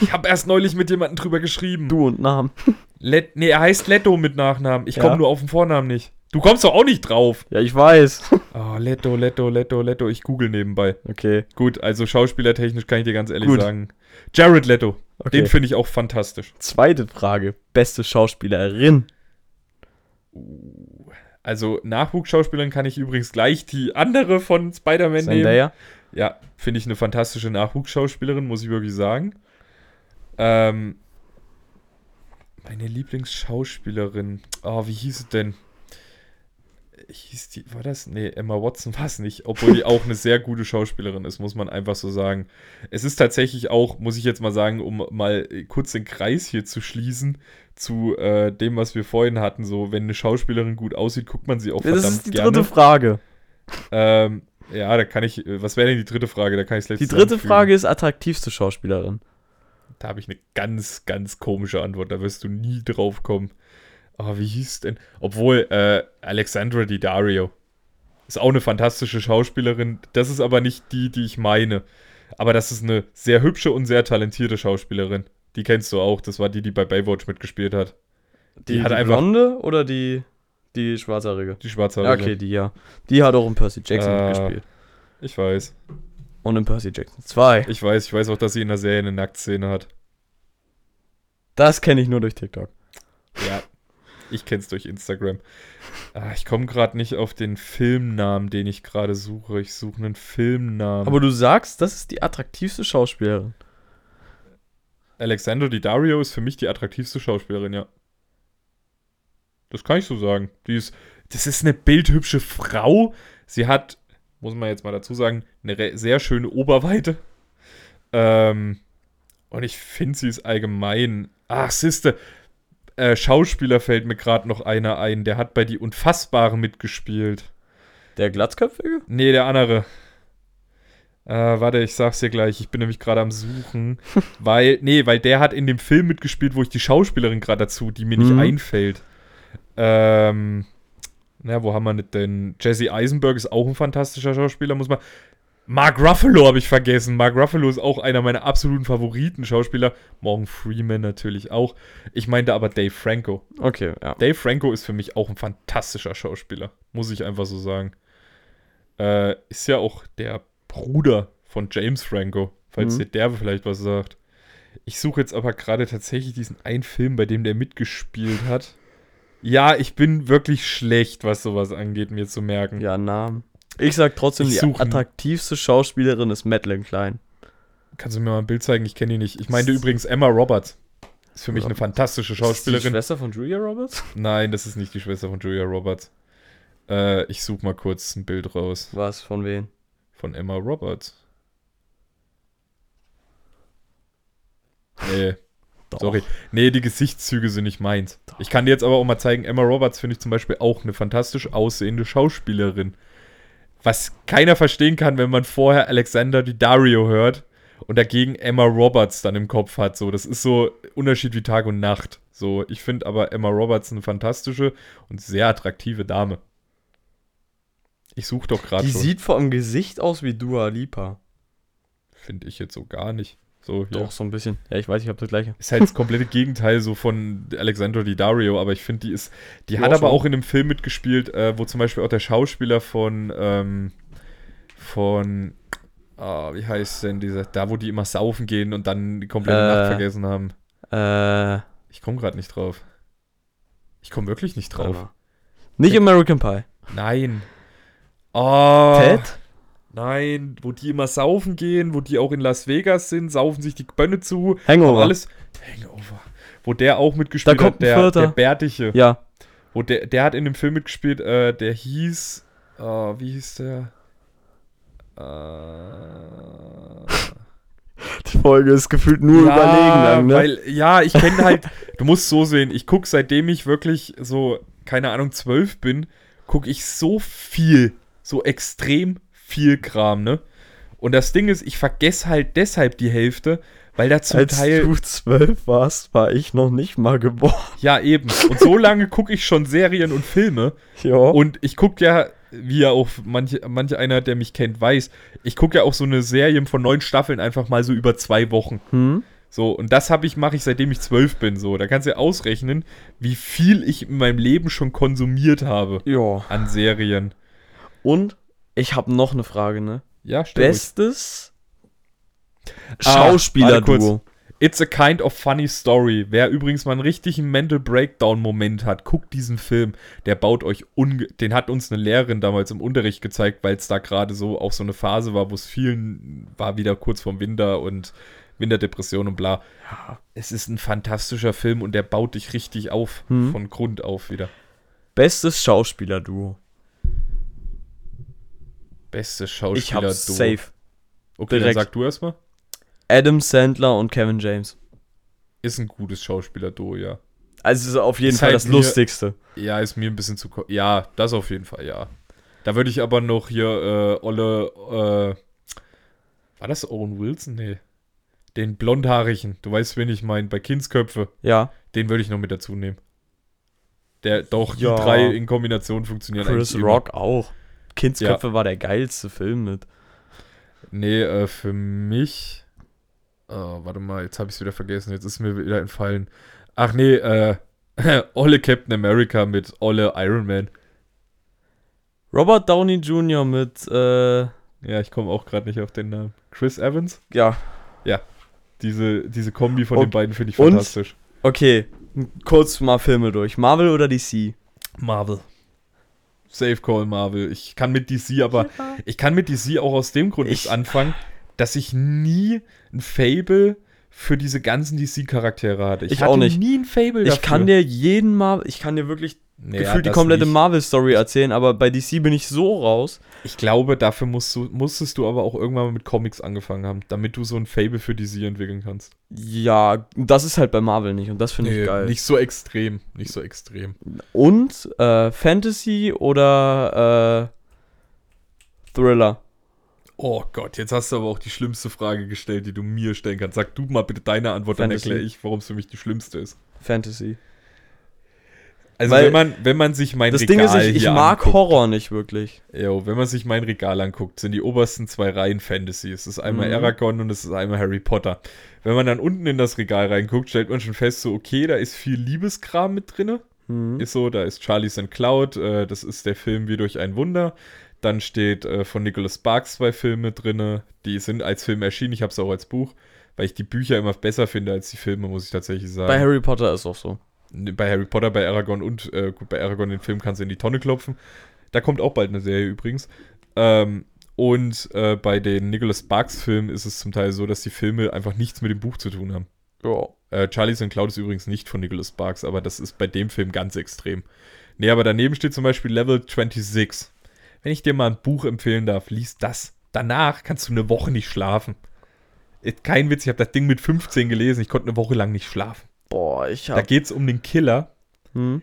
Ich habe erst neulich mit jemandem drüber geschrieben. Du und Namen. Let, nee, er heißt Leto mit Nachnamen. Ich komme ja. nur auf den Vornamen nicht. Du kommst doch auch nicht drauf. Ja, ich weiß. Oh, Leto, Leto, Leto, Leto. Ich google nebenbei. Okay. Gut, also schauspielertechnisch kann ich dir ganz ehrlich Gut. sagen. Jared Leto. Okay. Den finde ich auch fantastisch. Zweite Frage. Beste Schauspielerin. Uh, also Nachwuchsschauspielerin kann ich übrigens gleich die andere von Spider-Man nehmen. Ja, finde ich eine fantastische Nachwuchsschauspielerin, muss ich wirklich sagen. Ähm, meine Lieblingsschauspielerin. Oh, wie hieß es denn? hieß die, war das? Nee, Emma Watson war es nicht, obwohl die auch eine sehr gute Schauspielerin ist, muss man einfach so sagen. Es ist tatsächlich auch, muss ich jetzt mal sagen, um mal kurz den Kreis hier zu schließen, zu äh, dem, was wir vorhin hatten, so, wenn eine Schauspielerin gut aussieht, guckt man sie auch verdammt gerne. Das ist die gerne. dritte Frage. Ähm, ja, da kann ich, was wäre denn die dritte Frage? Da kann ich Die dritte Frage ist attraktivste Schauspielerin. Da habe ich eine ganz, ganz komische Antwort, da wirst du nie drauf kommen. Oh, wie hieß denn? Obwohl, äh, Alexandra Daddario ist auch eine fantastische Schauspielerin. Das ist aber nicht die, die ich meine. Aber das ist eine sehr hübsche und sehr talentierte Schauspielerin. Die kennst du auch. Das war die, die bei Baywatch mitgespielt hat. Die, die hat die einfach Blonde oder die, die Schwarzhaarige? Die Schwarzhaarige. Ja, okay, die ja. Die hat auch in Percy Jackson äh, mitgespielt. Ich weiß. Und in Percy Jackson 2. Ich weiß, ich weiß auch, dass sie in der Serie eine Nacktszene hat. Das kenne ich nur durch TikTok. Ja, ich kenne es durch Instagram. Ah, ich komme gerade nicht auf den Filmnamen, den ich gerade suche. Ich suche einen Filmnamen. Aber du sagst, das ist die attraktivste Schauspielerin. Alexandra Dario ist für mich die attraktivste Schauspielerin, ja. Das kann ich so sagen. Die ist, das ist eine bildhübsche Frau. Sie hat, muss man jetzt mal dazu sagen, eine sehr schöne Oberweite. Ähm, und ich finde, sie ist allgemein. Ach, Siste, äh, Schauspieler fällt mir gerade noch einer ein, der hat bei Die Unfassbaren mitgespielt. Der Glatzköpfige? Nee, der andere. Äh, warte, ich sag's dir gleich. Ich bin nämlich gerade am Suchen. weil, nee, weil der hat in dem Film mitgespielt, wo ich die Schauspielerin gerade dazu, die mir nicht Mhm. einfällt. Ähm, na, wo haben wir nicht denn? Jesse Eisenberg ist auch ein fantastischer Schauspieler, muss man. Mark Ruffalo habe ich vergessen. Mark Ruffalo ist auch einer meiner absoluten Favoriten Schauspieler. Morgan Freeman natürlich auch. Ich meinte aber Dave Franco. Okay, ja. Dave Franco ist für mich auch ein fantastischer Schauspieler, muss ich einfach so sagen. Äh, ist ja auch der Bruder von James Franco, falls Mhm. dir der vielleicht was sagt. Ich suche jetzt aber gerade tatsächlich diesen einen Film, bei dem der mitgespielt hat. Ja, ich bin wirklich schlecht, was sowas angeht, mir zu merken. Ja, Namen. Ich sag trotzdem, Ich die attraktivste Schauspielerin ist Madeline Klein. Kannst du mir mal ein Bild zeigen? Ich kenne die nicht. Ich meinte übrigens Emma Roberts. Ist für mich eine fantastische Ist die Schauspielerin. Schwester von Julia Roberts? Nein, das ist nicht die Schwester von Julia Roberts. Äh, ich suche mal kurz ein Bild raus. Was, von wem? Von Emma Roberts. Nee, Doch. sorry. Nee, die Gesichtszüge sind nicht meins. Ich kann dir jetzt aber auch mal zeigen, Emma Roberts finde ich zum Beispiel auch eine fantastisch aussehende Schauspielerin. Was keiner verstehen kann, wenn man vorher Alexander Daddario hört und dagegen Emma Roberts dann im Kopf hat. So, das ist so Unterschied wie Tag und Nacht. So, ich finde aber Emma Roberts eine fantastische und sehr attraktive Dame. Ich suche doch gerade Die schon. sieht vor dem Gesicht aus wie Dua Lipa. Finde ich jetzt so gar nicht. So. Doch, so ein bisschen. Ja, ich weiß, ich habe das gleiche. Ist halt das komplette Gegenteil so von Alexandro Di Dario, aber ich finde, die ist. Die Ja, hat aber schon. auch in einem Film mitgespielt, äh, wo zum Beispiel auch der Schauspieler von. Ähm, von. ah, wie heißt denn dieser? Da, wo die immer saufen gehen und dann die komplette Äh. Nacht vergessen haben. Äh, Ich komme gerade nicht drauf. Ich komme wirklich nicht drauf. Nicht American Pie. Nein. Oh. Ted? Nein, wo die immer saufen gehen, wo die auch in Las Vegas sind, saufen sich die Bönne zu. Hangover. Alles. Hangover. Wo der auch mitgespielt Da kommt hat, der, der Bärtige. Ja. Wo der, der hat in dem Film mitgespielt, äh, der hieß. Oh, wie hieß der? Äh, Die Folge ist gefühlt nur überlegen lang, ne? Weil, ja, ich kenne halt. du musst so sehen, ich gucke, seitdem ich wirklich so, keine Ahnung, zwölf bin, gucke ich so viel, so extrem viel Kram, ne? Und das Ding ist, ich vergesse halt deshalb die Hälfte, weil da zum Als Teil. du zwölf warst, war ich noch nicht mal geboren. Ja, eben. Und so lange gucke ich schon Serien und Filme. Ja. Und ich gucke ja, wie ja auch manche, manche einer, der mich kennt, weiß, ich gucke ja auch so eine Serie von neun Staffeln einfach mal so über zwei Wochen. hm? So, und das habe ich, mache ich seitdem ich zwölf bin. So, da kannst du ja ausrechnen, wie viel ich in meinem Leben schon konsumiert habe Ja. an Serien. Und ich habe noch eine Frage, ne? Ja, ruhig. Bestes Ah, Schauspielerduo. It's a kind of funny story. Wer übrigens mal einen richtigen Mental Breakdown-Moment hat, guckt diesen Film. Der baut euch unge Den hat uns eine Lehrerin damals im Unterricht gezeigt, weil es da gerade so auch so eine Phase war, wo es vielen war wieder kurz vorm Winter und Winterdepression und bla. Es ist ein fantastischer Film und der baut dich richtig auf. Hm. Von Grund auf wieder. Bestes Schauspielerduo. Bestes Ich Schauspieler. hab's safe. Okay, direkt. dann sag du erstmal. Adam Sandler und Kevin James. Ist ein gutes Schauspieler-Duo, ja. Also es ist auf jeden Ist Fall halt das mir- Lustigste. Ja, ist mir ein bisschen zu. Ja, das auf jeden Fall, ja. Da würde ich aber noch hier äh, Olle. Äh, war das Owen Wilson? Nee. Den blondhaarigen, du weißt, wen ich meine, bei Kindsköpfe. Ja. Den würde ich noch mit dazu nehmen. Der doch, Ja. die drei in Kombination funktionieren Chris eigentlich immer. Rock auch. Kindsköpfe war der geilste Film mit. Nee, äh, für mich. Oh, warte mal, jetzt habe ich es wieder vergessen. Jetzt ist mir wieder entfallen. Ach nee, äh. Olle Captain America mit Olle Iron Man. Robert Downey Jr. mit, äh, Ja, ich komme auch gerade nicht auf den Namen. Chris Evans? ja, Diese, diese Kombi von Und- den beiden finde ich und? fantastisch. okay, kurz mal Filme durch. Marvel oder DC? Marvel. Safe Call Marvel. Ich kann mit DC aber. Ich kann mit DC auch aus dem Grund Ich- nichts anfangen, dass ich nie ein Fable für diese ganzen DC-Charaktere hatte. Ich hatte auch nicht. nie ein Fable dafür. Ich kann dir jeden Marvel, ich kann dir wirklich Naja, gefühlt die komplette. Marvel-Story erzählen, aber bei DC bin ich so raus. Ich glaube, dafür musst du, musstest du aber auch irgendwann mal mit Comics angefangen haben, damit du so ein Fable für DC entwickeln kannst. Ja, das ist halt bei Marvel nicht und das finde ich geil. Nicht so extrem. Nicht so extrem. Und äh, Fantasy oder äh, Thriller? Oh Gott, jetzt hast du aber auch die schlimmste Frage gestellt, die du mir stellen kannst. Sag du mal bitte deine Antwort, dann Fantasy. erkläre ich, warum es für mich die schlimmste ist. Fantasy. Also Weil- wenn man, wenn man sich mein Das Regal Ding ist, ich, ich mag anguckt, Horror nicht wirklich. Jo, wenn man sich mein Regal anguckt, sind die obersten zwei Reihen Fantasy. Es ist einmal Mhm. Aragorn und es ist einmal Harry Potter. Wenn man dann unten in das Regal reinguckt, stellt man schon fest, so okay, da ist viel Liebeskram mit drinne. Mhm. Ist so, da ist Charlie's and Cloud, äh, das ist der Film Wie durch ein Wunder. Dann steht äh, von Nicholas Sparks zwei Filme drinne, die sind als Film erschienen. Ich habe es auch als Buch, weil ich die Bücher immer besser finde als die Filme, muss ich tatsächlich sagen. Bei Harry Potter ist auch so. Bei Harry Potter, bei Aragorn und äh, gut, bei Aragorn den Film kannst du in die Tonne klopfen. Da kommt auch bald eine Serie übrigens. Ähm, und äh, bei den Nicholas Sparks Filmen ist es zum Teil so, dass die Filme einfach nichts mit dem Buch zu tun haben. Ja. Äh, Charlie's and Cloud ist übrigens nicht von Nicholas Sparks, aber das ist bei dem Film ganz extrem. Nee, aber daneben steht zum Beispiel Level 26. Wenn ich dir mal ein Buch empfehlen darf, lies das. Danach kannst du eine Woche nicht schlafen. Ist Kein Witz, ich habe das Ding mit 15 gelesen, ich konnte eine Woche lang nicht schlafen. Boah, ich Da hab. geht es um den Killer, Hm?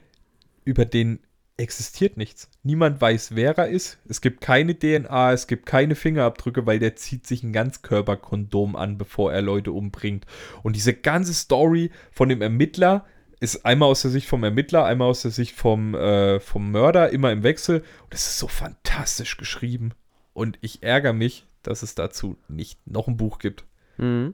über den existiert nichts. Niemand weiß, wer er ist. Es gibt keine DNA, es gibt keine Fingerabdrücke, weil der zieht sich ein Ganzkörperkondom an, bevor er Leute umbringt. Und diese ganze Story von dem Ermittler ist einmal aus der Sicht vom Ermittler, einmal aus der Sicht vom, äh, vom Mörder, immer im Wechsel. Und es ist so fantastisch geschrieben. Und ich ärgere mich, dass es dazu nicht noch ein Buch gibt. Hm?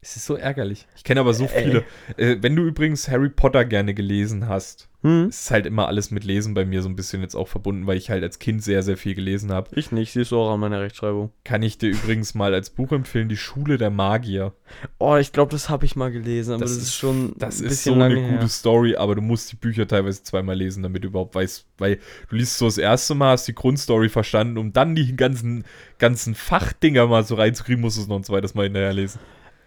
Es ist so ärgerlich. Ich kenne aber so Ey. viele. Äh, wenn du übrigens Harry Potter gerne gelesen hast, Hm? es ist halt immer alles mit Lesen bei mir so ein bisschen jetzt auch verbunden, weil ich halt als Kind sehr, sehr viel gelesen habe. Ich nicht, siehst du auch an meiner Rechtschreibung. Kann ich dir übrigens mal als Buch empfehlen, Die Schule der Magier. Oh, ich glaube, das habe ich mal gelesen, aber das, ist schon das ein ist so eine gute her. Story, aber du musst die Bücher teilweise zweimal lesen, damit du überhaupt weißt, weil du liest so das erste Mal, hast die Grundstory verstanden, um dann die ganzen, ganzen Fachdinger mal so reinzukriegen, musst du es noch ein zweites Mal hinterher lesen.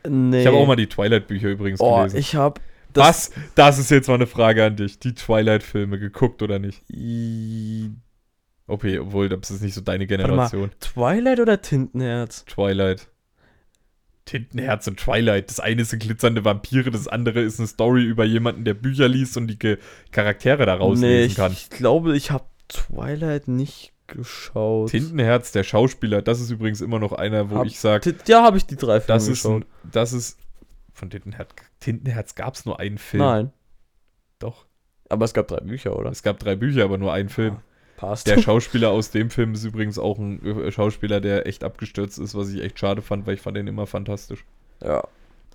Nee. Ich habe auch mal die Twilight-Bücher übrigens Oh, gelesen. ich habe. Was? Das ist jetzt mal eine Frage an dich. Die Twilight-Filme geguckt oder nicht? Okay, obwohl, das ist nicht so deine mal. Generation. Twilight oder Tintenherz? Twilight. Tintenherz und Twilight. Das eine sind glitzernde Vampire, das andere ist eine Story über jemanden, der Bücher liest und die Charaktere daraus nee, lesen ich, kann. ich glaube, ich habe Twilight nicht geschaut. Tintenherz, der Schauspieler, das ist übrigens immer noch einer, wo Hab- ich sage, Ja, habe ich die drei Filme das ist, geschaut. ein, das ist, von Tintenherz, Tintenherz gab es nur einen Film. Nein, Doch. aber es gab drei Bücher, oder? Es gab drei Bücher, aber nur einen Film. Passt. Der Schauspieler aus dem Film ist übrigens auch ein äh, Schauspieler, der echt abgestürzt ist, was ich echt schade fand, weil ich fand den immer fantastisch. ja.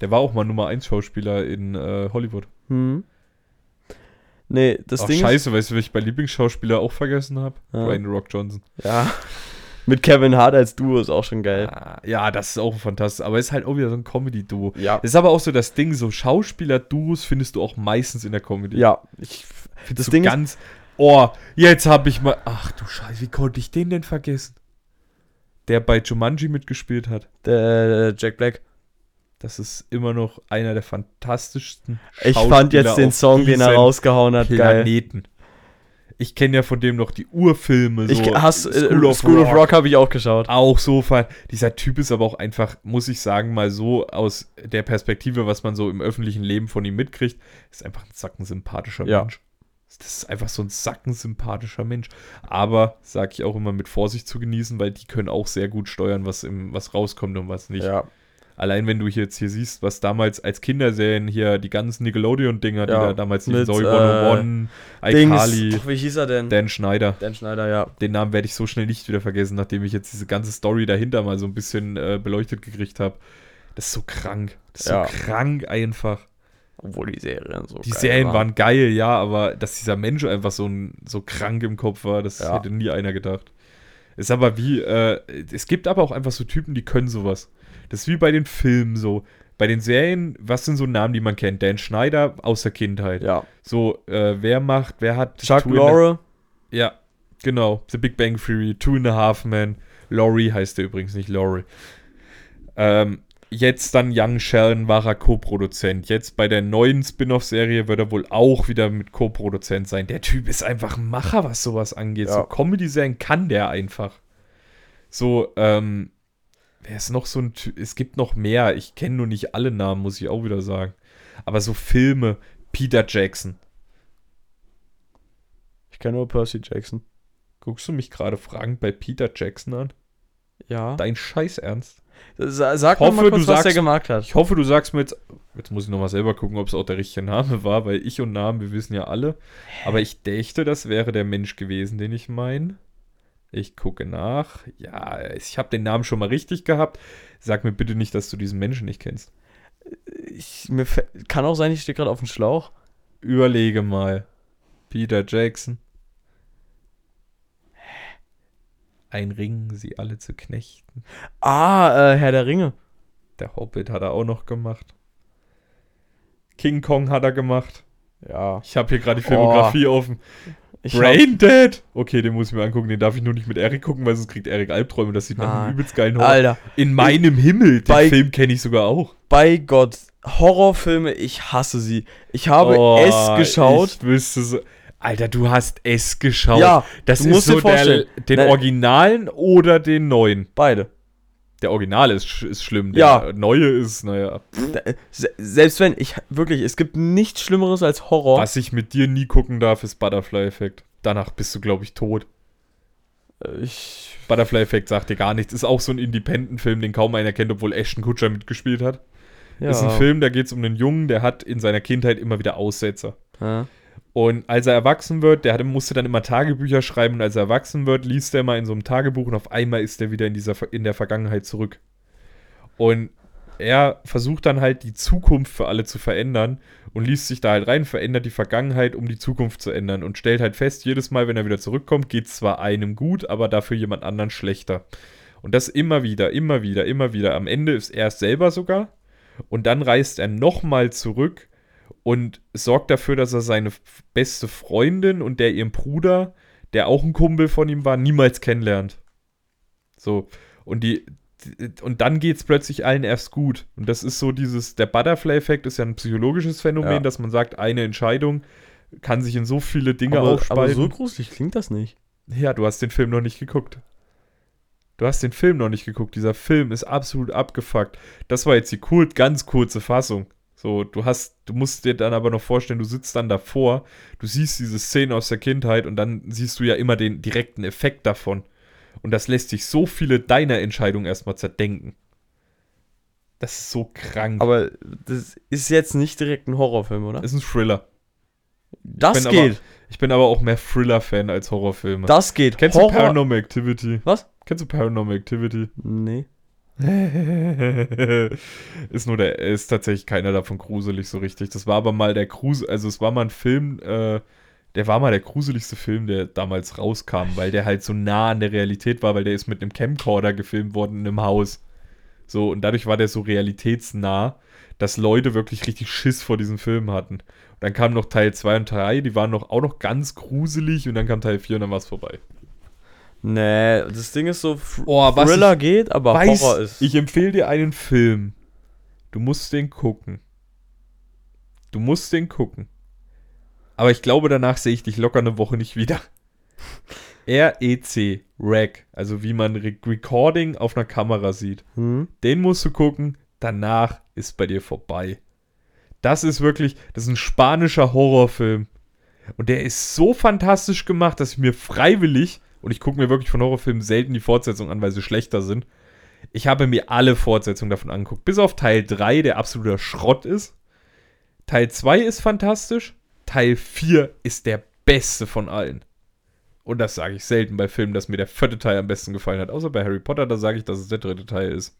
Der war auch mal Nummer 1 Schauspieler in äh, Hollywood. Hm. Nee, das Ach Ding scheiße, weißt du, wer ich bei Lieblingsschauspieler auch vergessen habe? Ja. Dwayne Rock Johnson. ist. Ja. Mit Kevin Hart als Duo ist auch schon geil. Ah, ja, das ist auch fantastisch. Aber ist halt auch wieder so ein Comedy-Duo. Ja. Das ist aber auch so das Ding, so Schauspieler-Duos findest du auch meistens in der Comedy. Ja. Ich, das du Ding ist, ganz. Oh, jetzt habe ich mal. Ach du Scheiße, wie konnte ich den denn vergessen? Der bei Jumanji mitgespielt hat. der Jack Black. Das ist immer noch einer der fantastischsten Ich fand jetzt den Song, den er rausgehauen hat, geil. Planeten. Ich kenne ja von dem noch die Urfilme. So Ich hast, äh, School of School of Rock. Rock habe ich auch geschaut. Auch so Dieser Typ ist aber auch einfach, muss ich sagen, mal so aus der Perspektive, was man so im öffentlichen Leben von ihm mitkriegt, ist einfach ein sackensympathischer Ja. Mensch. Das ist einfach so ein sackensympathischer Mensch. Aber, sag ich auch immer, mit Vorsicht zu genießen, weil die können auch sehr gut steuern, was, im, was rauskommt und was nicht. Ja. Allein wenn du jetzt hier siehst, was damals als Kinderserien hier, die ganzen Nickelodeon-Dinger, die Ja, da damals die mit, Zoe äh, 101, Dings. iCarly, wie hieß er denn? Dan Schneider. Dan Schneider, ja. Den Namen werde ich so schnell nicht wieder vergessen, nachdem ich jetzt diese ganze Story dahinter mal so ein bisschen äh, beleuchtet gekriegt habe. Das ist so krank. Das ist Ja. so krank einfach. Obwohl die Serien so Die geil Serien waren geil, ja, aber dass dieser Mensch einfach so, ein, so krank im Kopf war, das Ja. hätte nie einer gedacht. Ist aber wie, äh, es gibt aber auch einfach so Typen, die können sowas. Das ist wie bei den Filmen so. Bei den Serien, was sind so Namen, die man kennt? Dan Schneider aus der Kindheit. Ja. So, äh, wer macht, wer hat Chuck Lorre. Ja, genau. The Big Bang Theory, Two and a Half Men. Laurie heißt der übrigens nicht Laurie. Ähm, jetzt dann Young Sheldon war er Co-Produzent. Jetzt bei der neuen Spin-off-Serie wird er wohl auch wieder mit Co-Produzent sein. Der Typ ist einfach ein Macher, was sowas angeht. Ja. So Comedy-Serien kann der einfach. So, ähm, wer ist noch so ein Typ? Es gibt noch mehr. Ich kenne nur nicht alle Namen, muss ich auch wieder sagen. Aber so Filme, Peter Jackson. Ich kenne nur Percy Jackson. Guckst du mich gerade fragend bei Peter Jackson an? Ja. Dein Scheiß Ernst? Sa sag hoffe, mir mal kurz, du was der sagst- gemacht hat. Ich hoffe, du sagst mir jetzt. Jetzt muss ich nochmal selber gucken, ob es auch der richtige Name war, weil ich und Namen, wir wissen ja alle. Aber ich dächte, das wäre der Mensch gewesen, den ich meine. Ich gucke nach. Ja, ich habe den Namen schon mal richtig gehabt. Sag mir bitte nicht, dass du diesen Menschen nicht kennst. Ich, mir kann auch sein, ich stehe gerade auf dem Schlauch. Überlege mal. Peter Jackson. Ein Ring, sie alle zu knechten. Ah, äh, Herr der Ringe. Der Hobbit hat er auch noch gemacht. King Kong hat er gemacht. Ja. Ich habe hier gerade die Filmografie offen. Ich Brain Dead? Okay, den muss ich mir angucken. Den darf ich nur nicht mit Erik gucken, weil sonst kriegt Erik Albträume. Das sieht nach Ah. einem übelst geilen Horror. Alter, In meinem Himmel. Den bei- Film kenne ich sogar auch. bei Gott. Horrorfilme, ich hasse sie. Ich habe Oh, es geschaut. Ich wüsste so. Alter, du hast es geschaut. Ja, das du ist musst so dir vorstellen. Der, den Ne- Originalen oder den neuen? Beide. Der Originale ist, sch- ist schlimm. Der Ja. neue ist, naja. Selbst wenn, ich wirklich, es gibt nichts Schlimmeres als Horror. Was ich mit dir nie gucken darf, ist Butterfly-Effekt. Danach bist du, glaube ich, tot. Äh, Ich, Butterfly-Effekt sagt dir gar nichts. Ist auch so ein Independent-Film, den kaum einer kennt, obwohl Ashton Kutcher mitgespielt hat. ja. Ist ein Film, da geht es um einen Jungen, der hat in seiner Kindheit immer wieder Aussetzer. Ja. Und als er erwachsen wird, der musste dann immer Tagebücher schreiben und als er erwachsen wird, liest er mal in so einem Tagebuch und auf einmal ist er wieder in, dieser, in der Vergangenheit zurück. Und er versucht dann halt die Zukunft für alle zu verändern und liest sich da halt rein, verändert die Vergangenheit, um die Zukunft zu ändern und stellt halt fest, jedes Mal, wenn er wieder zurückkommt, geht es zwar einem gut, aber dafür jemand anderen schlechter. Und das immer wieder, immer wieder, immer wieder. Am Ende ist er es selber sogar und dann reist er nochmal zurück und sorgt dafür, dass er seine beste Freundin und der ihren Bruder, der auch ein Kumpel von ihm war, niemals kennenlernt. So, und die und dann geht es plötzlich allen erst gut. Und das ist so dieses, der Butterfly-Effekt ist ja ein psychologisches Phänomen, Ja. dass man sagt, eine Entscheidung kann sich in so viele Dinge aber, aber aufspalten. so gruselig klingt das nicht. Ja, du hast den Film noch nicht geguckt. Du hast den Film noch nicht geguckt. Dieser Film ist absolut abgefuckt. Das war jetzt die kur ganz kurze Fassung. So, du hast, du musst dir dann aber noch vorstellen, du sitzt dann davor, du siehst diese Szene aus der Kindheit und dann siehst du ja immer den direkten Effekt davon. Und das lässt sich so viele deiner Entscheidungen erstmal zerdenken. Das ist so krank. Aber das ist jetzt nicht direkt ein Horrorfilm, oder? ist ein Thriller. Das bin geht. Aber, ich bin aber auch mehr Thriller-Fan als Horrorfilme. das geht. Kennst du Paranormal Activity? Was? Kennst du Paranormal Activity? Nee. ist nur der, ist tatsächlich keiner davon gruselig so richtig. Das war aber mal der Grusel, also es war mal ein Film, äh, der war mal der gruseligste Film, der damals rauskam, weil der halt so nah an der Realität war, weil der ist mit einem Camcorder gefilmt worden in einem Haus. So, und dadurch war der so realitätsnah, dass Leute wirklich richtig Schiss vor diesem Film hatten. Und dann kam noch Teil 2 und 3, die waren noch, auch noch ganz gruselig und dann kam Teil 4 und dann war es vorbei. Nee, das Ding ist so, Oh, was Thriller geht, aber Weiß, Horror ist. Ich empfehle dir einen Film. Du musst den gucken. Du musst den gucken. Aber ich glaube, danach sehe ich dich locker eine Woche nicht wieder. REC, REC, also wie man Re Recording auf einer Kamera sieht. hm? Den musst du gucken, danach ist bei dir vorbei. Das ist wirklich, das ist ein spanischer Horrorfilm. Und der ist so fantastisch gemacht, dass ich mir freiwillig, und ich gucke mir wirklich von Horrorfilmen selten die Fortsetzung an, weil sie schlechter sind, ich habe mir alle Fortsetzungen davon angeguckt. Bis auf Teil 3, der absoluter Schrott ist. Teil 2 ist fantastisch. Teil 4 ist der beste von allen. Und das sage ich selten bei Filmen, dass mir der vierte Teil am besten gefallen hat. Außer bei Harry Potter, da sage ich, dass es der dritte Teil ist.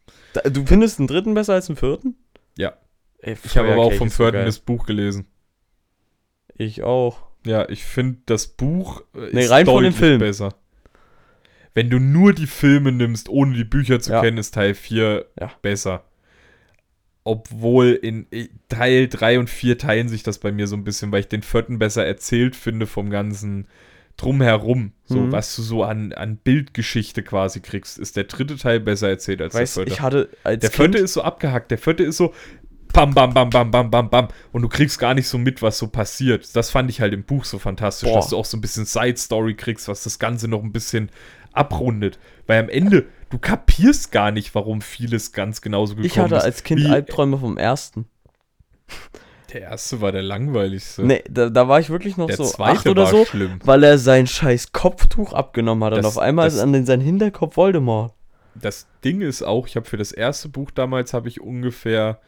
Du findest den dritten besser als den vierten? Ja. Ey, Ich habe aber auch vom ist so vierten geil. das Buch gelesen. Ich auch. Ja, ich finde das Buch äh, Nee, rein von den deutlich Filmen. besser. Wenn du nur die Filme nimmst, ohne die Bücher zu Ja. kennen, ist Teil 4 Ja. besser. Obwohl in Teil 3 und 4 teilen sich das bei mir so ein bisschen, weil ich den vierten besser erzählt finde vom ganzen drumherum, so Mhm. was du so an, an Bildgeschichte quasi kriegst, ist der dritte Teil besser erzählt als Weißt der vierte. ich hatte als der Kind, vierte ist so abgehackt, der vierte ist so bam, bam, bam, bam, bam, bam, bam und du kriegst gar nicht so mit, was so passiert. Das fand ich halt im Buch so fantastisch, Boah. dass du auch so ein bisschen Side-Story kriegst, was das Ganze noch ein bisschen abrundet. Weil am Ende, du kapierst gar nicht, warum vieles ganz genauso gekommen ich hatte ist. als Kind Albträume vom ersten. Der erste war der langweiligste. Nee, da, da war ich wirklich noch der so zweite acht oder war so, schlimm. weil er sein scheiß Kopftuch abgenommen hat und Das- auf einmal das- ist an den, sein Hinterkopf Voldemort. das Ding ist auch, ich habe für das erste Buch damals habe ich ungefähr,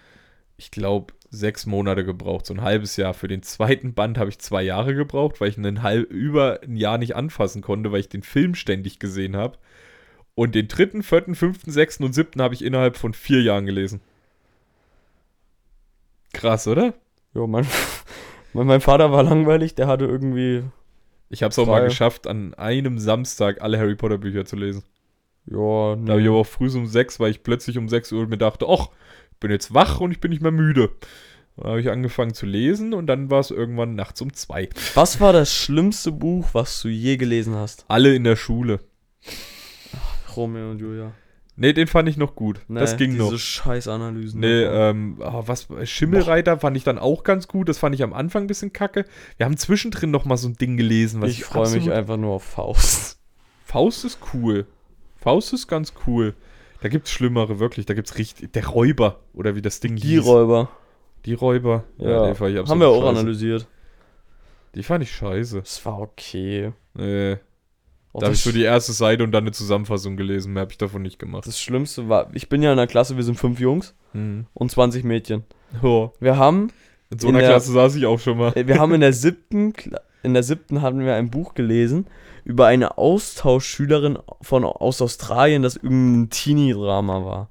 ich glaube, sechs Monate gebraucht, so ein halbes Jahr. Für den zweiten Band habe ich zwei Jahre gebraucht, weil ich einen halb, über ein Jahr nicht anfassen konnte, weil ich den Film ständig gesehen habe. Und den dritten, vierten, fünften, sechsten und siebten habe ich innerhalb von vier Jahren gelesen. Krass, oder? Jo, mein, mein, Vater war langweilig, der hatte irgendwie, Ich habe es auch mal geschafft, an einem Samstag alle Harry Potter Bücher zu lesen. ja, Da habe ich nee. aber auch früh so um sechs, weil ich plötzlich um sechs Uhr mir dachte, ach, bin jetzt wach und ich bin nicht mehr müde. Dann habe ich angefangen zu lesen und dann war es irgendwann nachts um zwei. Was war das schlimmste Buch, was du je gelesen hast? Alle in der Schule. Romeo und Julia. Nee, den fand ich noch gut. das ging diese noch. Scheißanalysen. Nee, ähm, ah, was, Schimmelreiter fand ich dann auch ganz gut. Das fand ich am Anfang ein bisschen kacke. Wir haben zwischendrin noch mal so ein Ding gelesen, was ich freue mich einfach nur auf Faust. Faust ist cool. Faust ist ganz cool. Da gibt's schlimmere, wirklich. Da gibt's richtig. Der Räuber, oder wie das Ding Die hieß. Räuber. Die Räuber. Ja, fand ich haben wir auch scheiße. analysiert. Die fand ich scheiße. Es war okay. Nee. Auch Da habe ich so die erste Seite und dann eine Zusammenfassung gelesen. Mehr habe ich davon nicht gemacht. das Schlimmste war, ich bin ja in der Klasse, wir sind fünf Jungs Mhm. und 20 Mädchen. Oh, Wir haben, in so In einer der- Klasse saß ich auch schon mal. wir haben in der siebten, in der siebten hatten wir ein Buch gelesen über eine Austauschschülerin von aus Australien, das irgendein Teenie-Drama war.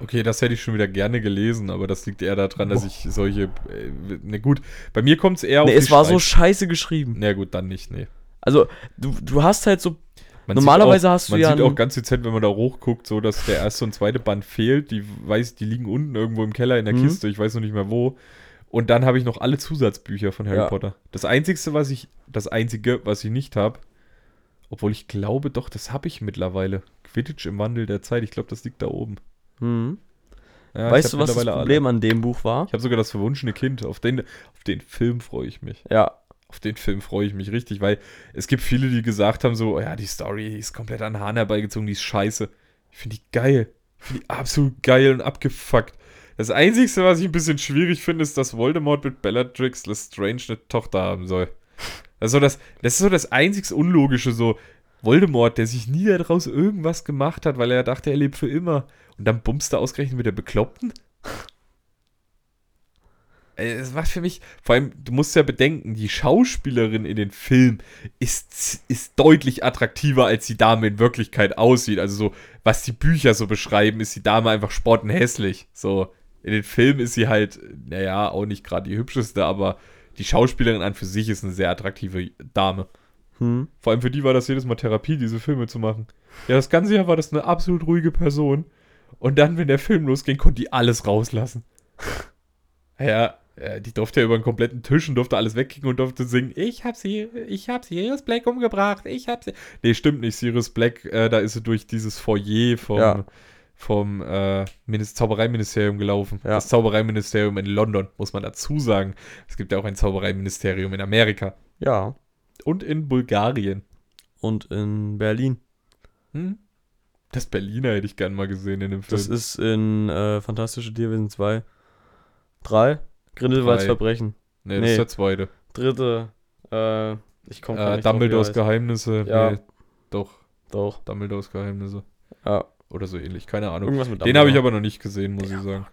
Okay, das hätte ich schon wieder gerne gelesen, aber das liegt eher daran, dass ich solche. Äh, ne, gut, bei mir kommt es eher auf es die war so Schreib- scheiße geschrieben. Na gut, dann nicht, nee. Also, du, du hast halt so Man Normalerweise sieht auch, hast du man ja sieht einen- auch ganz dezent, wenn man da hochguckt, so dass der erste und zweite Band fehlt. Die weiß, die liegen unten irgendwo im Keller in der Mhm. Kiste. Ich weiß noch nicht mehr wo. Und dann habe ich noch alle Zusatzbücher von Harry Ja. Potter. Das einzigste, was ich, das einzige, was ich nicht habe, obwohl ich glaube, doch, das habe ich mittlerweile. Quidditch im Wandel der Zeit. Ich glaube, das liegt da oben. Hm. Ja, weißt du, was das mittlerweile alle. Problem an dem Buch war? Ich habe sogar das verwunschene Kind. Auf den, auf den Film freue ich mich. Ja, Auf den Film freue ich mich richtig, weil es gibt viele, die gesagt haben, so, oh ja, die Story die ist komplett an Hahn herbeigezogen, die ist scheiße. Ich finde die geil. Ich finde die absolut geil und abgefuckt. Das Einzige, was ich ein bisschen schwierig finde, ist, dass Voldemort mit Bellatrix Lestrange eine Tochter haben soll. Das ist so das, das, ist so das einzig Unlogische, so Voldemort, der sich nie daraus irgendwas gemacht hat, weil er dachte, er lebt für immer. Und dann bummst du ausgerechnet mit der Bekloppten? Es macht für mich, vor allem, du musst ja bedenken, die Schauspielerin in den Film ist, ist deutlich attraktiver, als die Dame in Wirklichkeit aussieht. Also so, was die Bücher so beschreiben, ist die Dame einfach spottenhässlich. So, in den Filmen ist sie halt, naja, auch nicht gerade die hübscheste, aber die Schauspielerin an für sich ist eine sehr attraktive Dame. hm. Vor allem für die war das jedes Mal Therapie, diese Filme zu machen. Ja, das ganze Jahr war das eine absolut ruhige Person. Und dann, wenn der Film losging, konnte die alles rauslassen. Ja, die durfte ja über einen kompletten Tisch und durfte alles wegkicken und durfte singen, ich hab sie, ich hab Sirius Black umgebracht, ich hab sie. Nee, stimmt nicht, Sirius Black, äh, da ist sie durch dieses Foyer vom, Ja. Vom äh, Minis- Zaubereiministerium gelaufen. Ja. Das Zaubereiministerium in London, muss man dazu sagen. Es gibt ja auch ein Zaubereiministerium in Amerika. ja. Und in Bulgarien. Und in Berlin. Hm? Das Berliner hätte ich gern mal gesehen in dem Film. Das ist in äh, Fantastische Tierwesen 2. 3. Grindelwalds. Verbrechen. nee, das nee. ist der zweite. Dritte. Äh, ich komme Äh, nicht Dumbledores. Geheimnisse. Ja. Nee, doch, Doch. Dumbledores Geheimnisse. Ja. Oder so ähnlich, keine Ahnung. Irgendwas mit Den habe ich aber noch nicht gesehen, muss ich sagen.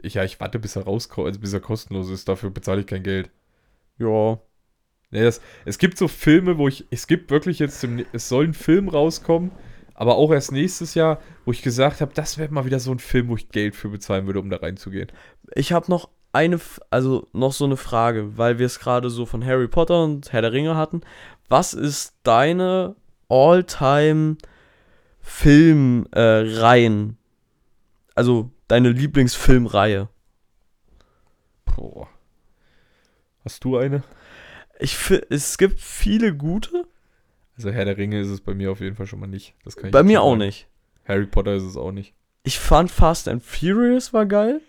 Ich, ja, ich warte, bis er rauskommt, also bis er kostenlos ist. Dafür bezahle ich kein Geld. Ja. Nee, das, es gibt so Filme, wo ich, es gibt wirklich jetzt, dem, es soll ein Film rauskommen, aber auch erst nächstes Jahr, wo ich gesagt habe, das wäre mal wieder so ein Film, wo ich Geld für bezahlen würde, um da reinzugehen. Ich habe noch eine, also noch so eine Frage, weil wir es gerade so von Harry Potter und Herr der Ringe hatten. Was ist deine All-Time Filmreihen? Äh, also deine Lieblingsfilmreihe? Boah. Hast du eine? Ich es gibt viele gute, Also Herr der Ringe ist es bei mir auf jeden Fall schon mal nicht. Das kann ich bei mir auch sagen. nicht. Harry Potter ist es auch nicht. Ich fand Fast and Furious war geil.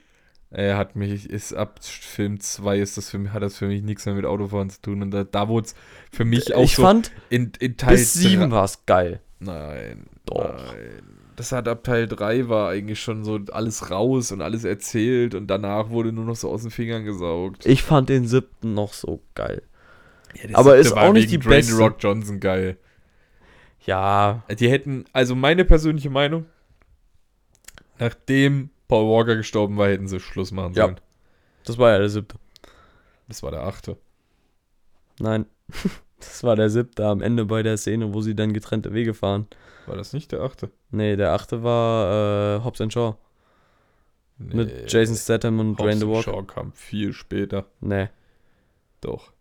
Er hat mich, ist ab Film 2 ist das für mich, hat das für mich nichts mehr mit Autofahren zu tun. Und da, da wurde es für mich auch ich so fand in, in Teil bis sieben drei- war es geil. Nein. Doch. Nein. Das hat ab Teil 3 war eigentlich schon so alles raus und alles erzählt und danach wurde nur noch so aus den Fingern gesaugt. Ich fand den siebten noch so geil. Ja, der aber ist war auch nicht wegen die Dwayne beste. Rock Johnson geil. Ja, Die hätten, also meine persönliche Meinung, nachdem Paul Walker gestorben war, hätten sie Schluss machen Ja. sollen. das war ja der siebte. Das war der achte. Nein, das war der siebte am Ende bei der Szene, wo sie dann getrennte Wege fahren. War das nicht der achte? Nee, der achte war äh, Hobbs and Shaw. Nee. Mit Jason Statham und Dwayne Hobbs The and Walker. Shaw kam viel später. Nee, Doch.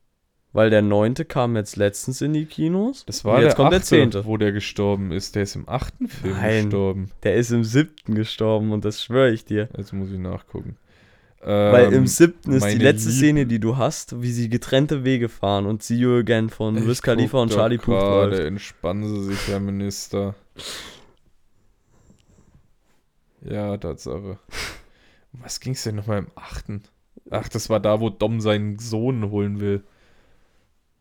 weil der neunte kam jetzt letztens in die Kinos. Das war Und jetzt der kommt der achte, zehnte. wo der gestorben ist. Der ist im achten Film Nein. gestorben. Der ist im siebten gestorben und das schwöre ich dir. Jetzt muss ich nachgucken. Weil Ähm, im siebten ist die letzte Lieb- Szene, die du hast, wie sie getrennte Wege fahren und See You Again von Wiz Khalifa und Charlie Puth läuft. Entspannen Sie sich, Herr Minister. Ja, Tatsache. Um Was ging's denn nochmal im achten? Ach, das war da, wo Dom seinen Sohn holen will.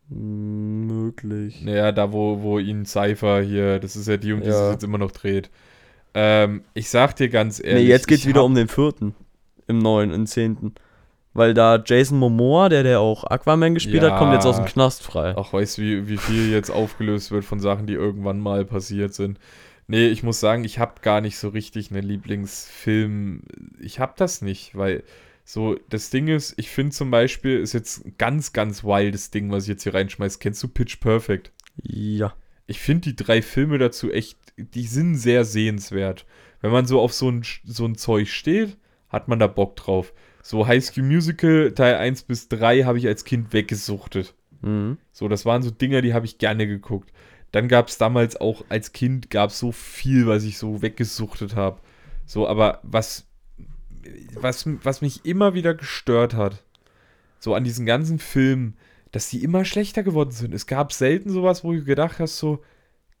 Möglich. Naja, da, wo, wo ihn Cypher hier, das ist ja die, um die Ja. es jetzt immer noch dreht. Ähm, ich sag dir ganz ehrlich. nee, jetzt geht's wieder hab- um den vierten. Im neuen, im zehnten. Weil da Jason Momoa, der der auch Aquaman gespielt Ja. hat, kommt jetzt aus dem Knast frei. Auch weißt du, wie, wie viel jetzt aufgelöst wird von Sachen, die irgendwann mal passiert sind. Nee, ich muss sagen, ich habe gar nicht so richtig einen Lieblingsfilm. Ich habe das nicht, weil so, das Ding ist, ich finde zum Beispiel, ist jetzt ein ganz, ganz wildes Ding, was ich jetzt hier reinschmeiß. Kennst du Pitch Perfect? Ja. Ich finde die drei Filme dazu echt, die sind sehr sehenswert. Wenn man so auf so ein, so ein Zeug steht, hat man da Bock drauf. So High School Musical Teil 1 bis 3 habe ich als Kind weggesuchtet. Mhm. So, das waren so Dinger, die habe ich gerne geguckt. Dann gab es damals auch als Kind gab so viel, was ich so weggesuchtet habe. So, aber was, was, was mich immer wieder gestört hat, so an diesen ganzen Filmen, dass die immer schlechter geworden sind. Es gab selten sowas, wo du gedacht hast, so,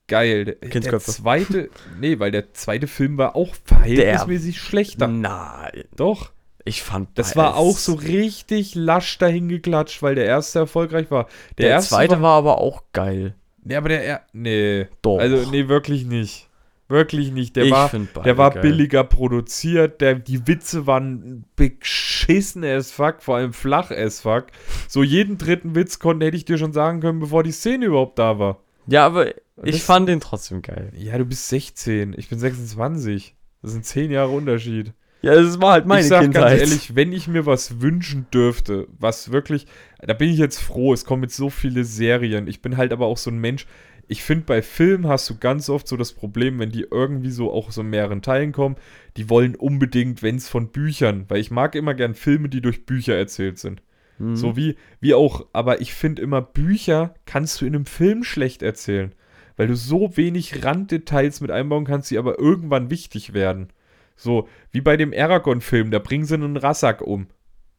geil. Der, der Kindsköpfe. zweite, nee, weil der zweite Film war auch verhältnismäßig schlechter. Nein. Doch. Ich fand Das war auch so richtig lasch dahingeklatscht, weil der erste erfolgreich war. Der, erste zweite war, aber auch geil. Nee, aber der, er, nee. Doch. Also, nee, wirklich nicht. Wirklich nicht. Der ich war, der war geil. billiger produziert, der, die Witze waren beschissen as fuck, vor allem flach as fuck. So jeden dritten Witz konnte, hätte ich dir schon sagen können, bevor die Szene überhaupt da war. Ja, aber ich fand den trotzdem geil. Ja, du bist 16, ich bin 26. Das sind 10 Jahre Unterschied. Ja, das war halt meine ich sag Kindheit. ganz ehrlich, wenn ich mir was wünschen dürfte, was wirklich, da bin ich jetzt froh, es kommen jetzt so viele Serien. Ich bin halt aber auch so ein Mensch, ich finde, bei Filmen hast du ganz oft so das Problem, wenn die irgendwie so auch so in mehreren Teilen kommen, die wollen unbedingt, wenn es von Büchern, weil ich mag immer gern Filme, die durch Bücher erzählt sind. Mhm. So wie, wie auch, aber ich finde immer, Bücher kannst du in einem Film schlecht erzählen, weil du so wenig Randdetails mit einbauen kannst, die aber irgendwann wichtig werden. So, wie bei dem Aragorn-Film, da bringen sie einen Rassak um.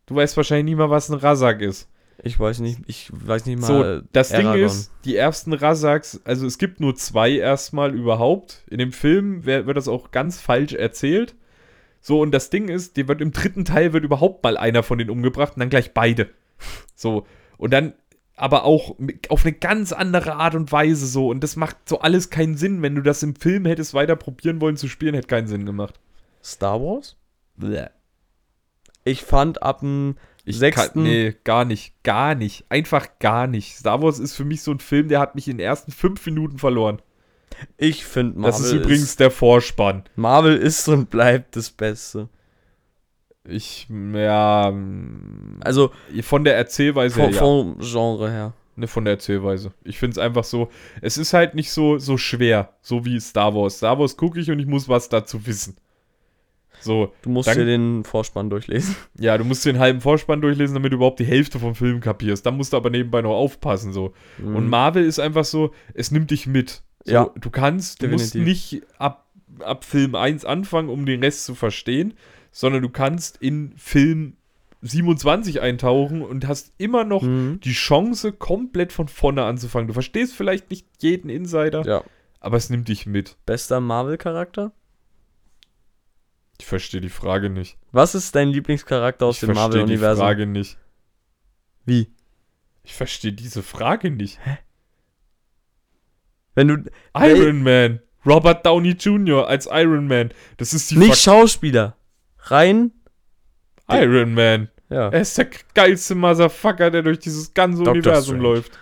Du weißt wahrscheinlich nicht mal, was ein Rassak ist. Ich weiß nicht, ich weiß nicht mal. So, das Ding Aragorn. ist, die ersten Rassaks, also es gibt nur zwei erstmal überhaupt. In dem Film wird das auch ganz falsch erzählt. So, und das Ding ist, die wird im dritten Teil wird überhaupt mal einer von denen umgebracht und dann gleich beide. So, und dann aber auch auf eine ganz andere Art und Weise so. Und das macht so alles keinen Sinn. Wenn du das im Film hättest weiter probieren wollen zu spielen, hätte keinen Sinn gemacht. Star Wars? Ich fand ab dem Ich sechsten. Kann, nee, gar nicht. Gar nicht. Einfach gar nicht. Star Wars ist für mich so ein Film, der hat mich in den ersten fünf Minuten verloren. Ich finde Marvel. Das ist übrigens der Vorspann. Marvel ist und bleibt das Beste. Ich, ja, mm, Also von der Erzählweise her, vom, ja. Genre her. Ne, von der Erzählweise. Ich finde es einfach so, es ist halt nicht so, so schwer, so wie Star Wars. Star Wars gucke ich und ich muss was dazu wissen. So, Du musst Dann- dir den Vorspann durchlesen. ja, du musst den halben Vorspann durchlesen, damit du überhaupt die Hälfte vom Film kapierst. Dann musst du aber nebenbei noch aufpassen, so. Und Marvel ist einfach so, es nimmt dich mit. So. Ja, du kannst, du musst nicht ab, ab Film 1 anfangen, um den Rest zu verstehen, sondern du kannst in Film 27 eintauchen und hast immer noch Mhm. die Chance, komplett von vorne anzufangen. Du verstehst vielleicht nicht jeden Insider, Ja. aber es nimmt dich mit. Bester Marvel-Charakter? Ich verstehe die Frage nicht. Was ist dein Lieblingscharakter aus ich dem verstehe die Marvel-Universum? Frage nicht. Wie? Ich verstehe diese Frage nicht. Wenn du Iron Man. Robert Downey Jr. als Iron Man. Das ist die nicht Fuck- Schauspieler, rein, Iron Man. ja. Er ist der geilste Motherfucker, der durch dieses ganze Doctor Universum Strange. läuft.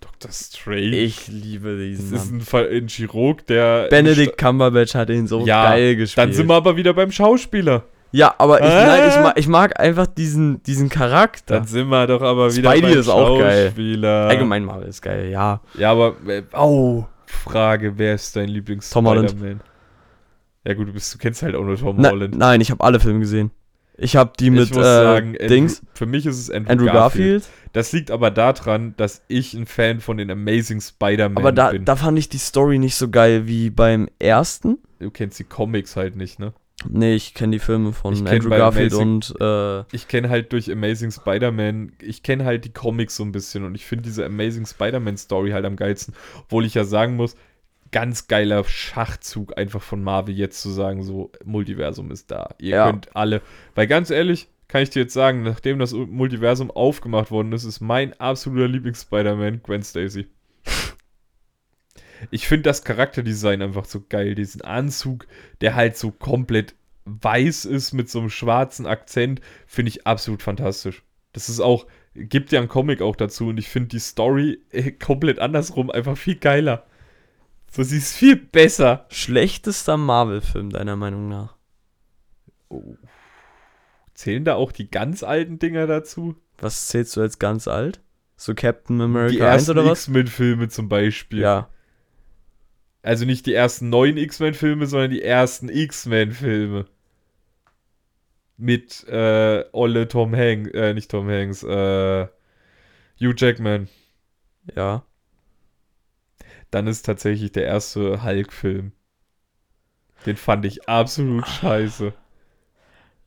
Dr. Strange. Ich liebe diesen das ist ein, Fall- ein Chirurg, der. Benedict Cumberbatch hat ihn so Ja, geil gespielt. Dann sind wir aber wieder beim Schauspieler. Ja, aber ich, Äh? nein, ich, mag, ich mag einfach diesen, diesen Charakter. Dann sind wir doch aber wieder Spidey ist auch geil. Allgemein Marvel ist geil, ja. Ja, aber. Äh, oh, Frage: Wer ist dein lieblings Tom Holland. Ja, gut, du, bist, du kennst halt auch nur Tom Na, Holland. nein, ich habe alle Filme gesehen. Ich habe die mit ich muss äh, sagen, Andrew, Dings, für mich ist es Andrew, Andrew Garfield. Garfield. Das liegt aber daran, dass ich ein Fan von den Amazing Spider-Man Aber da, bin. da fand ich die Story nicht so geil wie beim ersten. du kennst die Comics halt nicht, ne? Nee, ich kenne die Filme von Andrew Garfield Amazing- und äh, Ich kenne halt durch Amazing Spider-Man, ich kenne halt die Comics so ein bisschen und ich finde diese Amazing Spider-Man-Story halt am geilsten. Obwohl ich ja sagen muss, ganz geiler Schachzug einfach von Marvel jetzt zu sagen, so, Multiversum ist da. Ihr Ja. könnt alle. Weil ganz ehrlich, kann ich dir jetzt sagen, nachdem das Multiversum aufgemacht worden ist, ist mein absoluter Lieblings-Spider-Man Gwen Stacy. Ich finde das Charakterdesign einfach so geil. Diesen Anzug, der halt so komplett weiß ist mit so einem schwarzen Akzent, finde ich absolut fantastisch. Das ist auch, gibt ja einen Comic auch dazu und ich finde die Story äh, komplett andersrum einfach viel geiler. So, sie ist viel besser. schlechtester Marvel-Film deiner Meinung nach. Zählen da auch die ganz alten Dinger dazu? Was zählst du als ganz alt? So Captain die America 1 ersten oder was? X-Men-Filme zum Beispiel. Ja. Also nicht die ersten neuen X-Men-Filme, sondern die ersten X-Men-Filme. Mit äh, Olle Tom Hanks, äh, nicht Tom Hanks, äh, Hugh Jackman. Ja. Dann ist tatsächlich der erste Hulk-Film. Den fand ich absolut scheiße.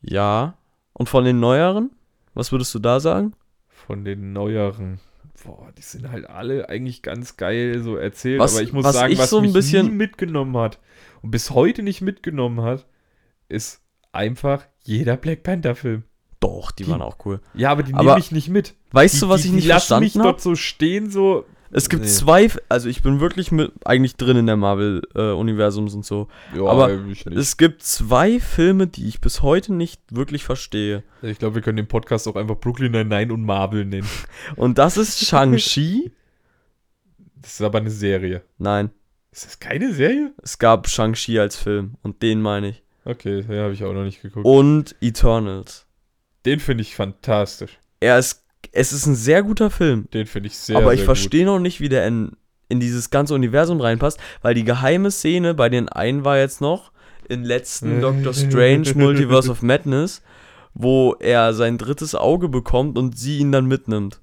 Ja. Und von den neueren? Was würdest du da sagen? Von den neueren. Boah, die sind halt alle eigentlich ganz geil so erzählt. Was- aber ich muss was sagen, ich was so ein mich bisschen- nie mitgenommen hat und bis heute nicht mitgenommen hat, ist einfach jeder Black Panther-Film. Doch, die, Die- waren auch cool. Ja, aber die Aber nehme ich nicht mit. Weißt die, du, was die, ich nicht die lassen mich verstanden habe? dort so stehen, so. Es gibt Nee. zwei, also ich bin wirklich mit, eigentlich drin in der Marvel-Universums und so. Ja, Aber. Es gibt zwei Filme, die ich bis heute nicht wirklich verstehe. Ich glaube, wir können den Podcast auch einfach Brooklyn Nine-Nine und Marvel nennen. Und das ist Shang-Chi. Das ist aber eine Serie. Nein, Ist das keine Serie? es gab Shang-Chi als Film und den meine ich. Okay, den habe ich auch noch nicht geguckt. Und Eternals. Den finde ich fantastisch. Er ist, es ist ein sehr guter Film. Den finde ich sehr, aber ich verstehe noch nicht, wie der in, in dieses ganze Universum reinpasst, weil die geheime Szene bei den einen war jetzt noch in letzten Doctor Strange Multiverse of Madness, wo er sein drittes Auge bekommt und sie ihn dann mitnimmt.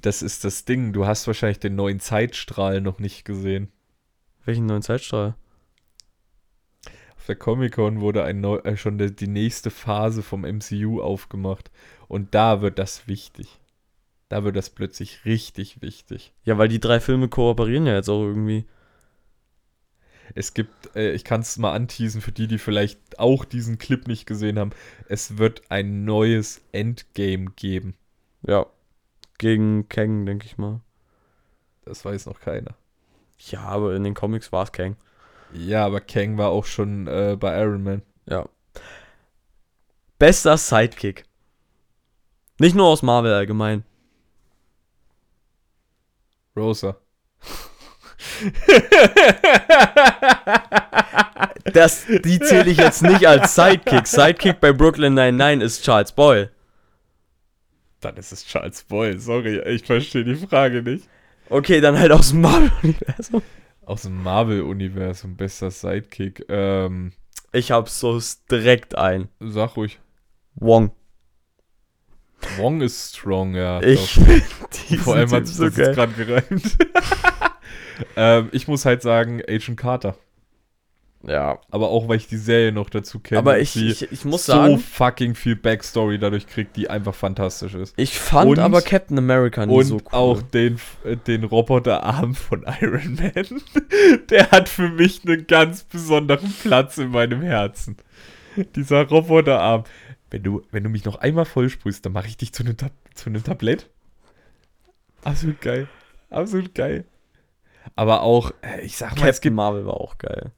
gut. Das ist das Ding. Du hast wahrscheinlich den neuen Zeitstrahl noch nicht gesehen. Welchen neuen Zeitstrahl? Auf der Comic-Con wurde ein neu, äh, schon der, die nächste Phase vom MCU aufgemacht. Und da wird das wichtig. Da wird das plötzlich richtig wichtig. Ja, weil die drei Filme kooperieren ja jetzt auch irgendwie. Es gibt, äh, ich kann es mal anteasen für die, die vielleicht auch diesen Clip nicht gesehen haben. Es wird ein neues Endgame geben. Ja. Gegen Kang, denke ich mal. Das weiß noch keiner. Ja, aber in den Comics war es Kang. Ja, aber Kang war auch schon äh, bei Iron Man. Ja. Bester Sidekick. Nicht nur aus Marvel allgemein. Rosa. Das, die zähle ich jetzt nicht als Sidekick. Sidekick bei Brooklyn 99 ist Charles Boyle. Dann ist es Charles Boyle. Sorry, ich verstehe die Frage nicht. Okay, dann halt aus dem Marvel-Universum. Aus dem Marvel-Universum, bester Sidekick. Ähm, Ich hab's so direkt ein. sag ruhig. Wong. Wong ist strong, ja. Ich Vor allem hat sich so das jetzt geil. gerade gereimt. ähm, ich muss halt sagen, Agent Carter. Ja. Aber auch, weil ich die Serie noch dazu kenne. Aber und ich, ich, ich muss so sagen, fucking viel Backstory dadurch kriegt, die einfach fantastisch ist. ich fand Und- aber Captain America Und so cool. auch den, äh, den Roboterarm von Iron Man. Der hat für mich einen ganz besonderen Platz in meinem Herzen. Dieser Roboterarm. Wenn du, wenn du mich noch einmal vollsprühst, dann mache ich dich zu einem, Tab zu einem Tablett. Absolut geil. Absolut geil. Aber auch, äh, ich sag mal, es Captain gibt. Marvel war auch geil.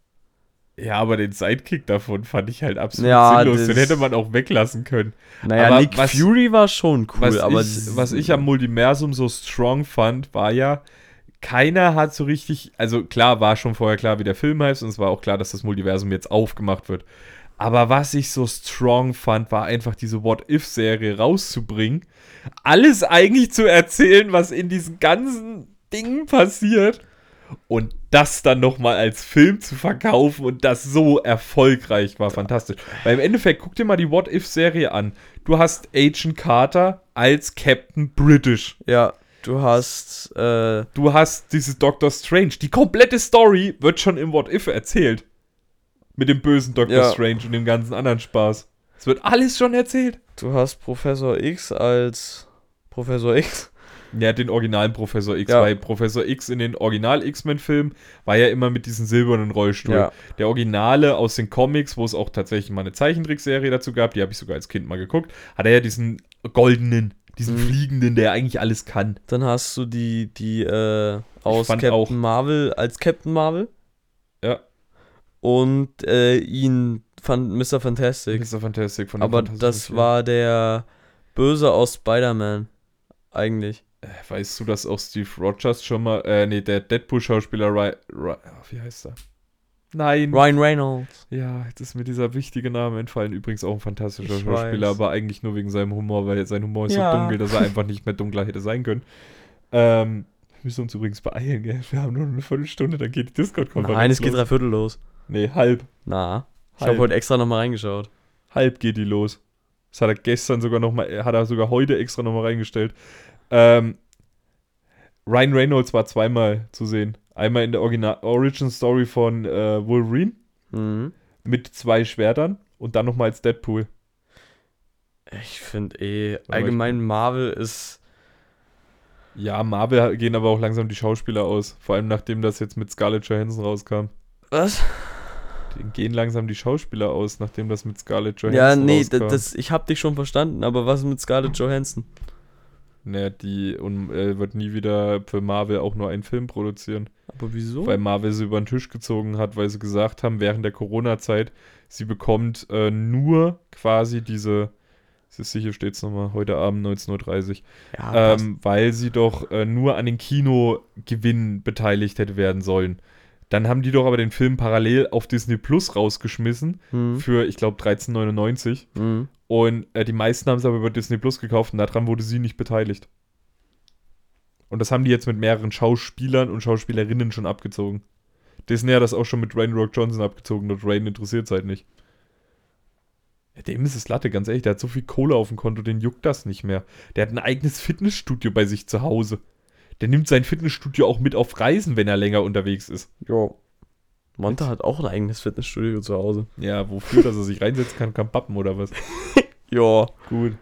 Ja, aber den Sidekick davon fand ich halt absolut Ja, sinnlos. Den hätte man auch weglassen können. Naja, Aber Nick was- Fury war schon cool, was, aber ich, was ich am Multiversum so strong fand, war ja, keiner hat so richtig, also klar, war schon vorher klar, wie der Film heißt und es war auch klar, dass das Multiversum jetzt aufgemacht wird. Aber was ich so strong fand, war einfach diese What-If-Serie rauszubringen, alles eigentlich zu erzählen, was in diesen ganzen Dingen passiert und das dann nochmal als Film zu verkaufen und das so erfolgreich war, fantastisch. Weil im Endeffekt, guck dir mal die What-If-Serie an. Du hast Agent Carter als Captain British. ja, du hast äh, Du hast dieses Doctor Strange. Die komplette Story wird schon im What-If erzählt. Mit dem bösen Doctor Ja. Strange und dem ganzen anderen Spaß. Es wird alles schon erzählt. du hast Professor X als Professor X. Ja, den originalen Professor X. Ja. Weil Professor X in den Original-X-Men-Filmen war ja immer mit diesem silbernen Rollstuhl. Ja. Der Originale aus den Comics, wo es auch tatsächlich mal eine Zeichentrickserie dazu gab, die habe ich sogar als Kind mal geguckt, hat er ja diesen goldenen, diesen Mhm. fliegenden, der eigentlich alles kann. Dann hast du die die äh, aus Captain Marvel als Captain Marvel Ja, und äh, ihn fand Mr. Fantastic. Mr. Fantastic von aber das war der Böse aus Spider-Man eigentlich. Äh, Weißt du, dass auch Steve Rogers schon mal, äh, nee, der Deadpool-Schauspieler, Ry, Ry, ah, wie heißt er? Nein. Ryan Reynolds. Ja, jetzt ist mir dieser wichtige Name entfallen. Übrigens auch ein fantastischer Ich Schauspieler, weiß. aber eigentlich nur wegen seinem Humor, weil sein Humor ist Ja. so dunkel, dass er einfach nicht mehr dunkler hätte sein können. Ähm, wir müssen uns übrigens beeilen, gell? Wir haben nur eine Viertelstunde, dann geht die Discord-Konferenz Nein, es geht drei Viertel los. Nee, halb. Na, ich Halb. habe heute extra nochmal reingeschaut. Halb geht die los. Das hat er gestern sogar noch mal, hat er sogar heute extra nochmal reingestellt. Ähm, Ryan Reynolds war zweimal zu sehen. Einmal in der Original Origin Story von äh, Wolverine Mhm. mit zwei Schwertern und dann nochmal als Deadpool. Ich finde eh, allgemein Marvel ist. Ja, Marvel gehen aber auch langsam die Schauspieler aus. Vor allem nachdem das jetzt mit Scarlett Johansson rauskam. Was? Gehen langsam die Schauspieler aus, nachdem das mit Scarlett Johansson Ja, nee, rauskam. das, ich hab dich schon verstanden, aber was mit Scarlett Johansson? Naja, die und, äh, wird nie wieder für Marvel auch nur einen Film produzieren. Aber wieso? Weil Marvel sie über den Tisch gezogen hat, weil sie gesagt haben, während der Corona-Zeit, sie bekommt äh, nur quasi diese, siehst du, hier steht es nochmal, heute Abend 19.30 Uhr, ja, ähm, weil sie doch äh, nur an den Kinogewinnen beteiligt hätte werden sollen. Dann haben die doch aber den Film parallel auf Disney Plus rausgeschmissen Hm, für, ich glaube, 13,99. hm. Und äh, die meisten haben es aber über Disney Plus gekauft und daran wurde sie nicht beteiligt. Und das haben die jetzt mit mehreren Schauspielern und Schauspielerinnen schon abgezogen. Disney hat das auch schon mit Rain Rock Johnson abgezogen und Rain interessiert es halt nicht. Ja, dem ist es Latte, ganz ehrlich. Der hat so viel Kohle auf dem Konto, den juckt das nicht mehr. Der hat ein eigenes Fitnessstudio bei sich zu Hause. Der nimmt sein Fitnessstudio auch mit auf Reisen, wenn er länger unterwegs ist. Jo. Monte hat auch ein eigenes Fitnessstudio zu Hause. Ja, wofür, dass er sich reinsetzen kann, kann pappen oder was? Ja. Gut.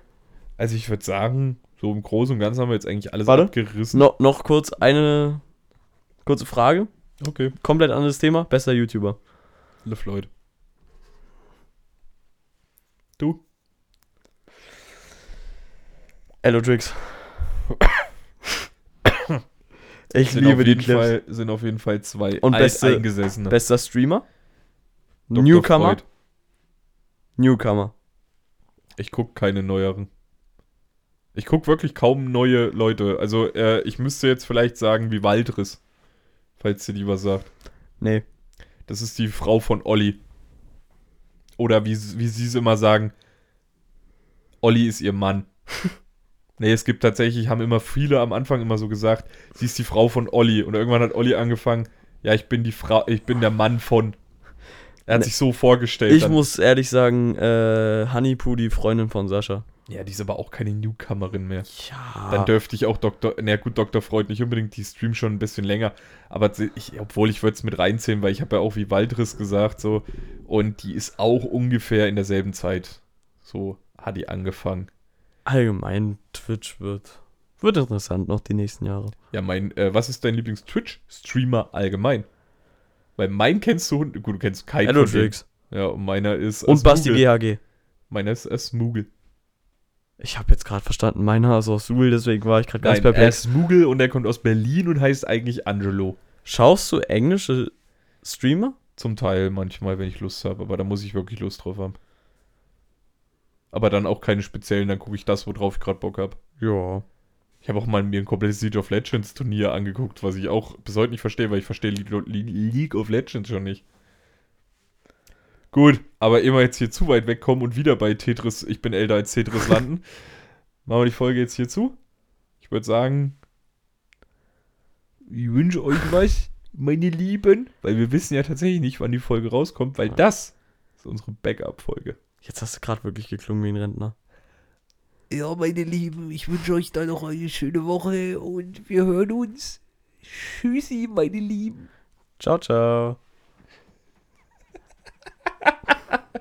Also ich würde sagen, so im Großen und Ganzen haben wir jetzt eigentlich alles Warte. abgerissen. No, noch kurz eine kurze Frage. Okay. Komplett anderes Thema. Bester YouTuber. LeFloid. Du? Elodrix. Ich Sind liebe die Clips. Fall, sind auf jeden Fall zwei Und beste-. Bester Streamer. Dr. Newcomer. Freud. Newcomer. Ich gucke keine neueren. Ich gucke wirklich kaum neue Leute. Also äh, ich müsste jetzt vielleicht sagen wie Waldris. Falls dir die was sagt. Nee. Das ist die Frau von Olli. Oder wie, wie sie es immer sagen, Olli ist ihr Mann. nee, es gibt tatsächlich, haben immer viele am Anfang immer so gesagt, sie ist die Frau von Olli. Und irgendwann hat Olli angefangen, ja, ich bin die Frau, ich bin der Mann von. Er hat Nee. sich so vorgestellt. Ich dann. muss ehrlich sagen, äh, Honeypoo, die Freundin von Sascha. Ja, die ist aber auch keine Newcomerin mehr. Ja. Dann dürfte ich auch Dr. Na gut, Dr. Freud nicht unbedingt, die streamt schon ein bisschen länger. Aber ich, obwohl ich würde es mit reinzählen, weil ich habe ja auch wie Waldriss gesagt so. Und die ist auch ungefähr in derselben Zeit. So hat die angefangen. Allgemein, Twitch wird, wird interessant noch die nächsten Jahre. Ja, mein, äh, was ist dein Lieblings-Twitch-Streamer allgemein? Weil mein kennst du, gut, du kennst keinen Edward. Ja, und meiner ist Und Basti. GHG. Meiner ist äh, Smoogle. Ich habe jetzt gerade verstanden, meiner ist aus Suhl, deswegen war ich gerade ganz Nein, er perplex. ist Smoogle und er kommt aus Berlin und heißt eigentlich Angelo. Schaust du englische Streamer? Zum Teil manchmal, wenn ich Lust habe, aber da muss ich wirklich Lust drauf haben. Aber dann auch keine speziellen, dann gucke ich das, worauf ich gerade Bock habe. Ja. Ich habe auch mal mir ein komplettes League of Legends Turnier angeguckt, was ich auch bis heute nicht verstehe, weil ich verstehe Le Le League of Legends schon nicht. Gut, aber immer jetzt hier zu weit wegkommen und wieder bei Tetris, ich bin älter als Tetris landen. Machen wir die Folge jetzt hier zu. Ich würde sagen, ich wünsche euch was, meine Lieben, weil wir wissen ja tatsächlich nicht, wann die Folge rauskommt, weil das ist unsere Backup-Folge. Jetzt hast du gerade wirklich geklungen wie ein Rentner. Ja, meine Lieben, ich wünsche euch dann noch eine schöne Woche und wir hören uns. Tschüssi, meine Lieben. Ciao, ciao.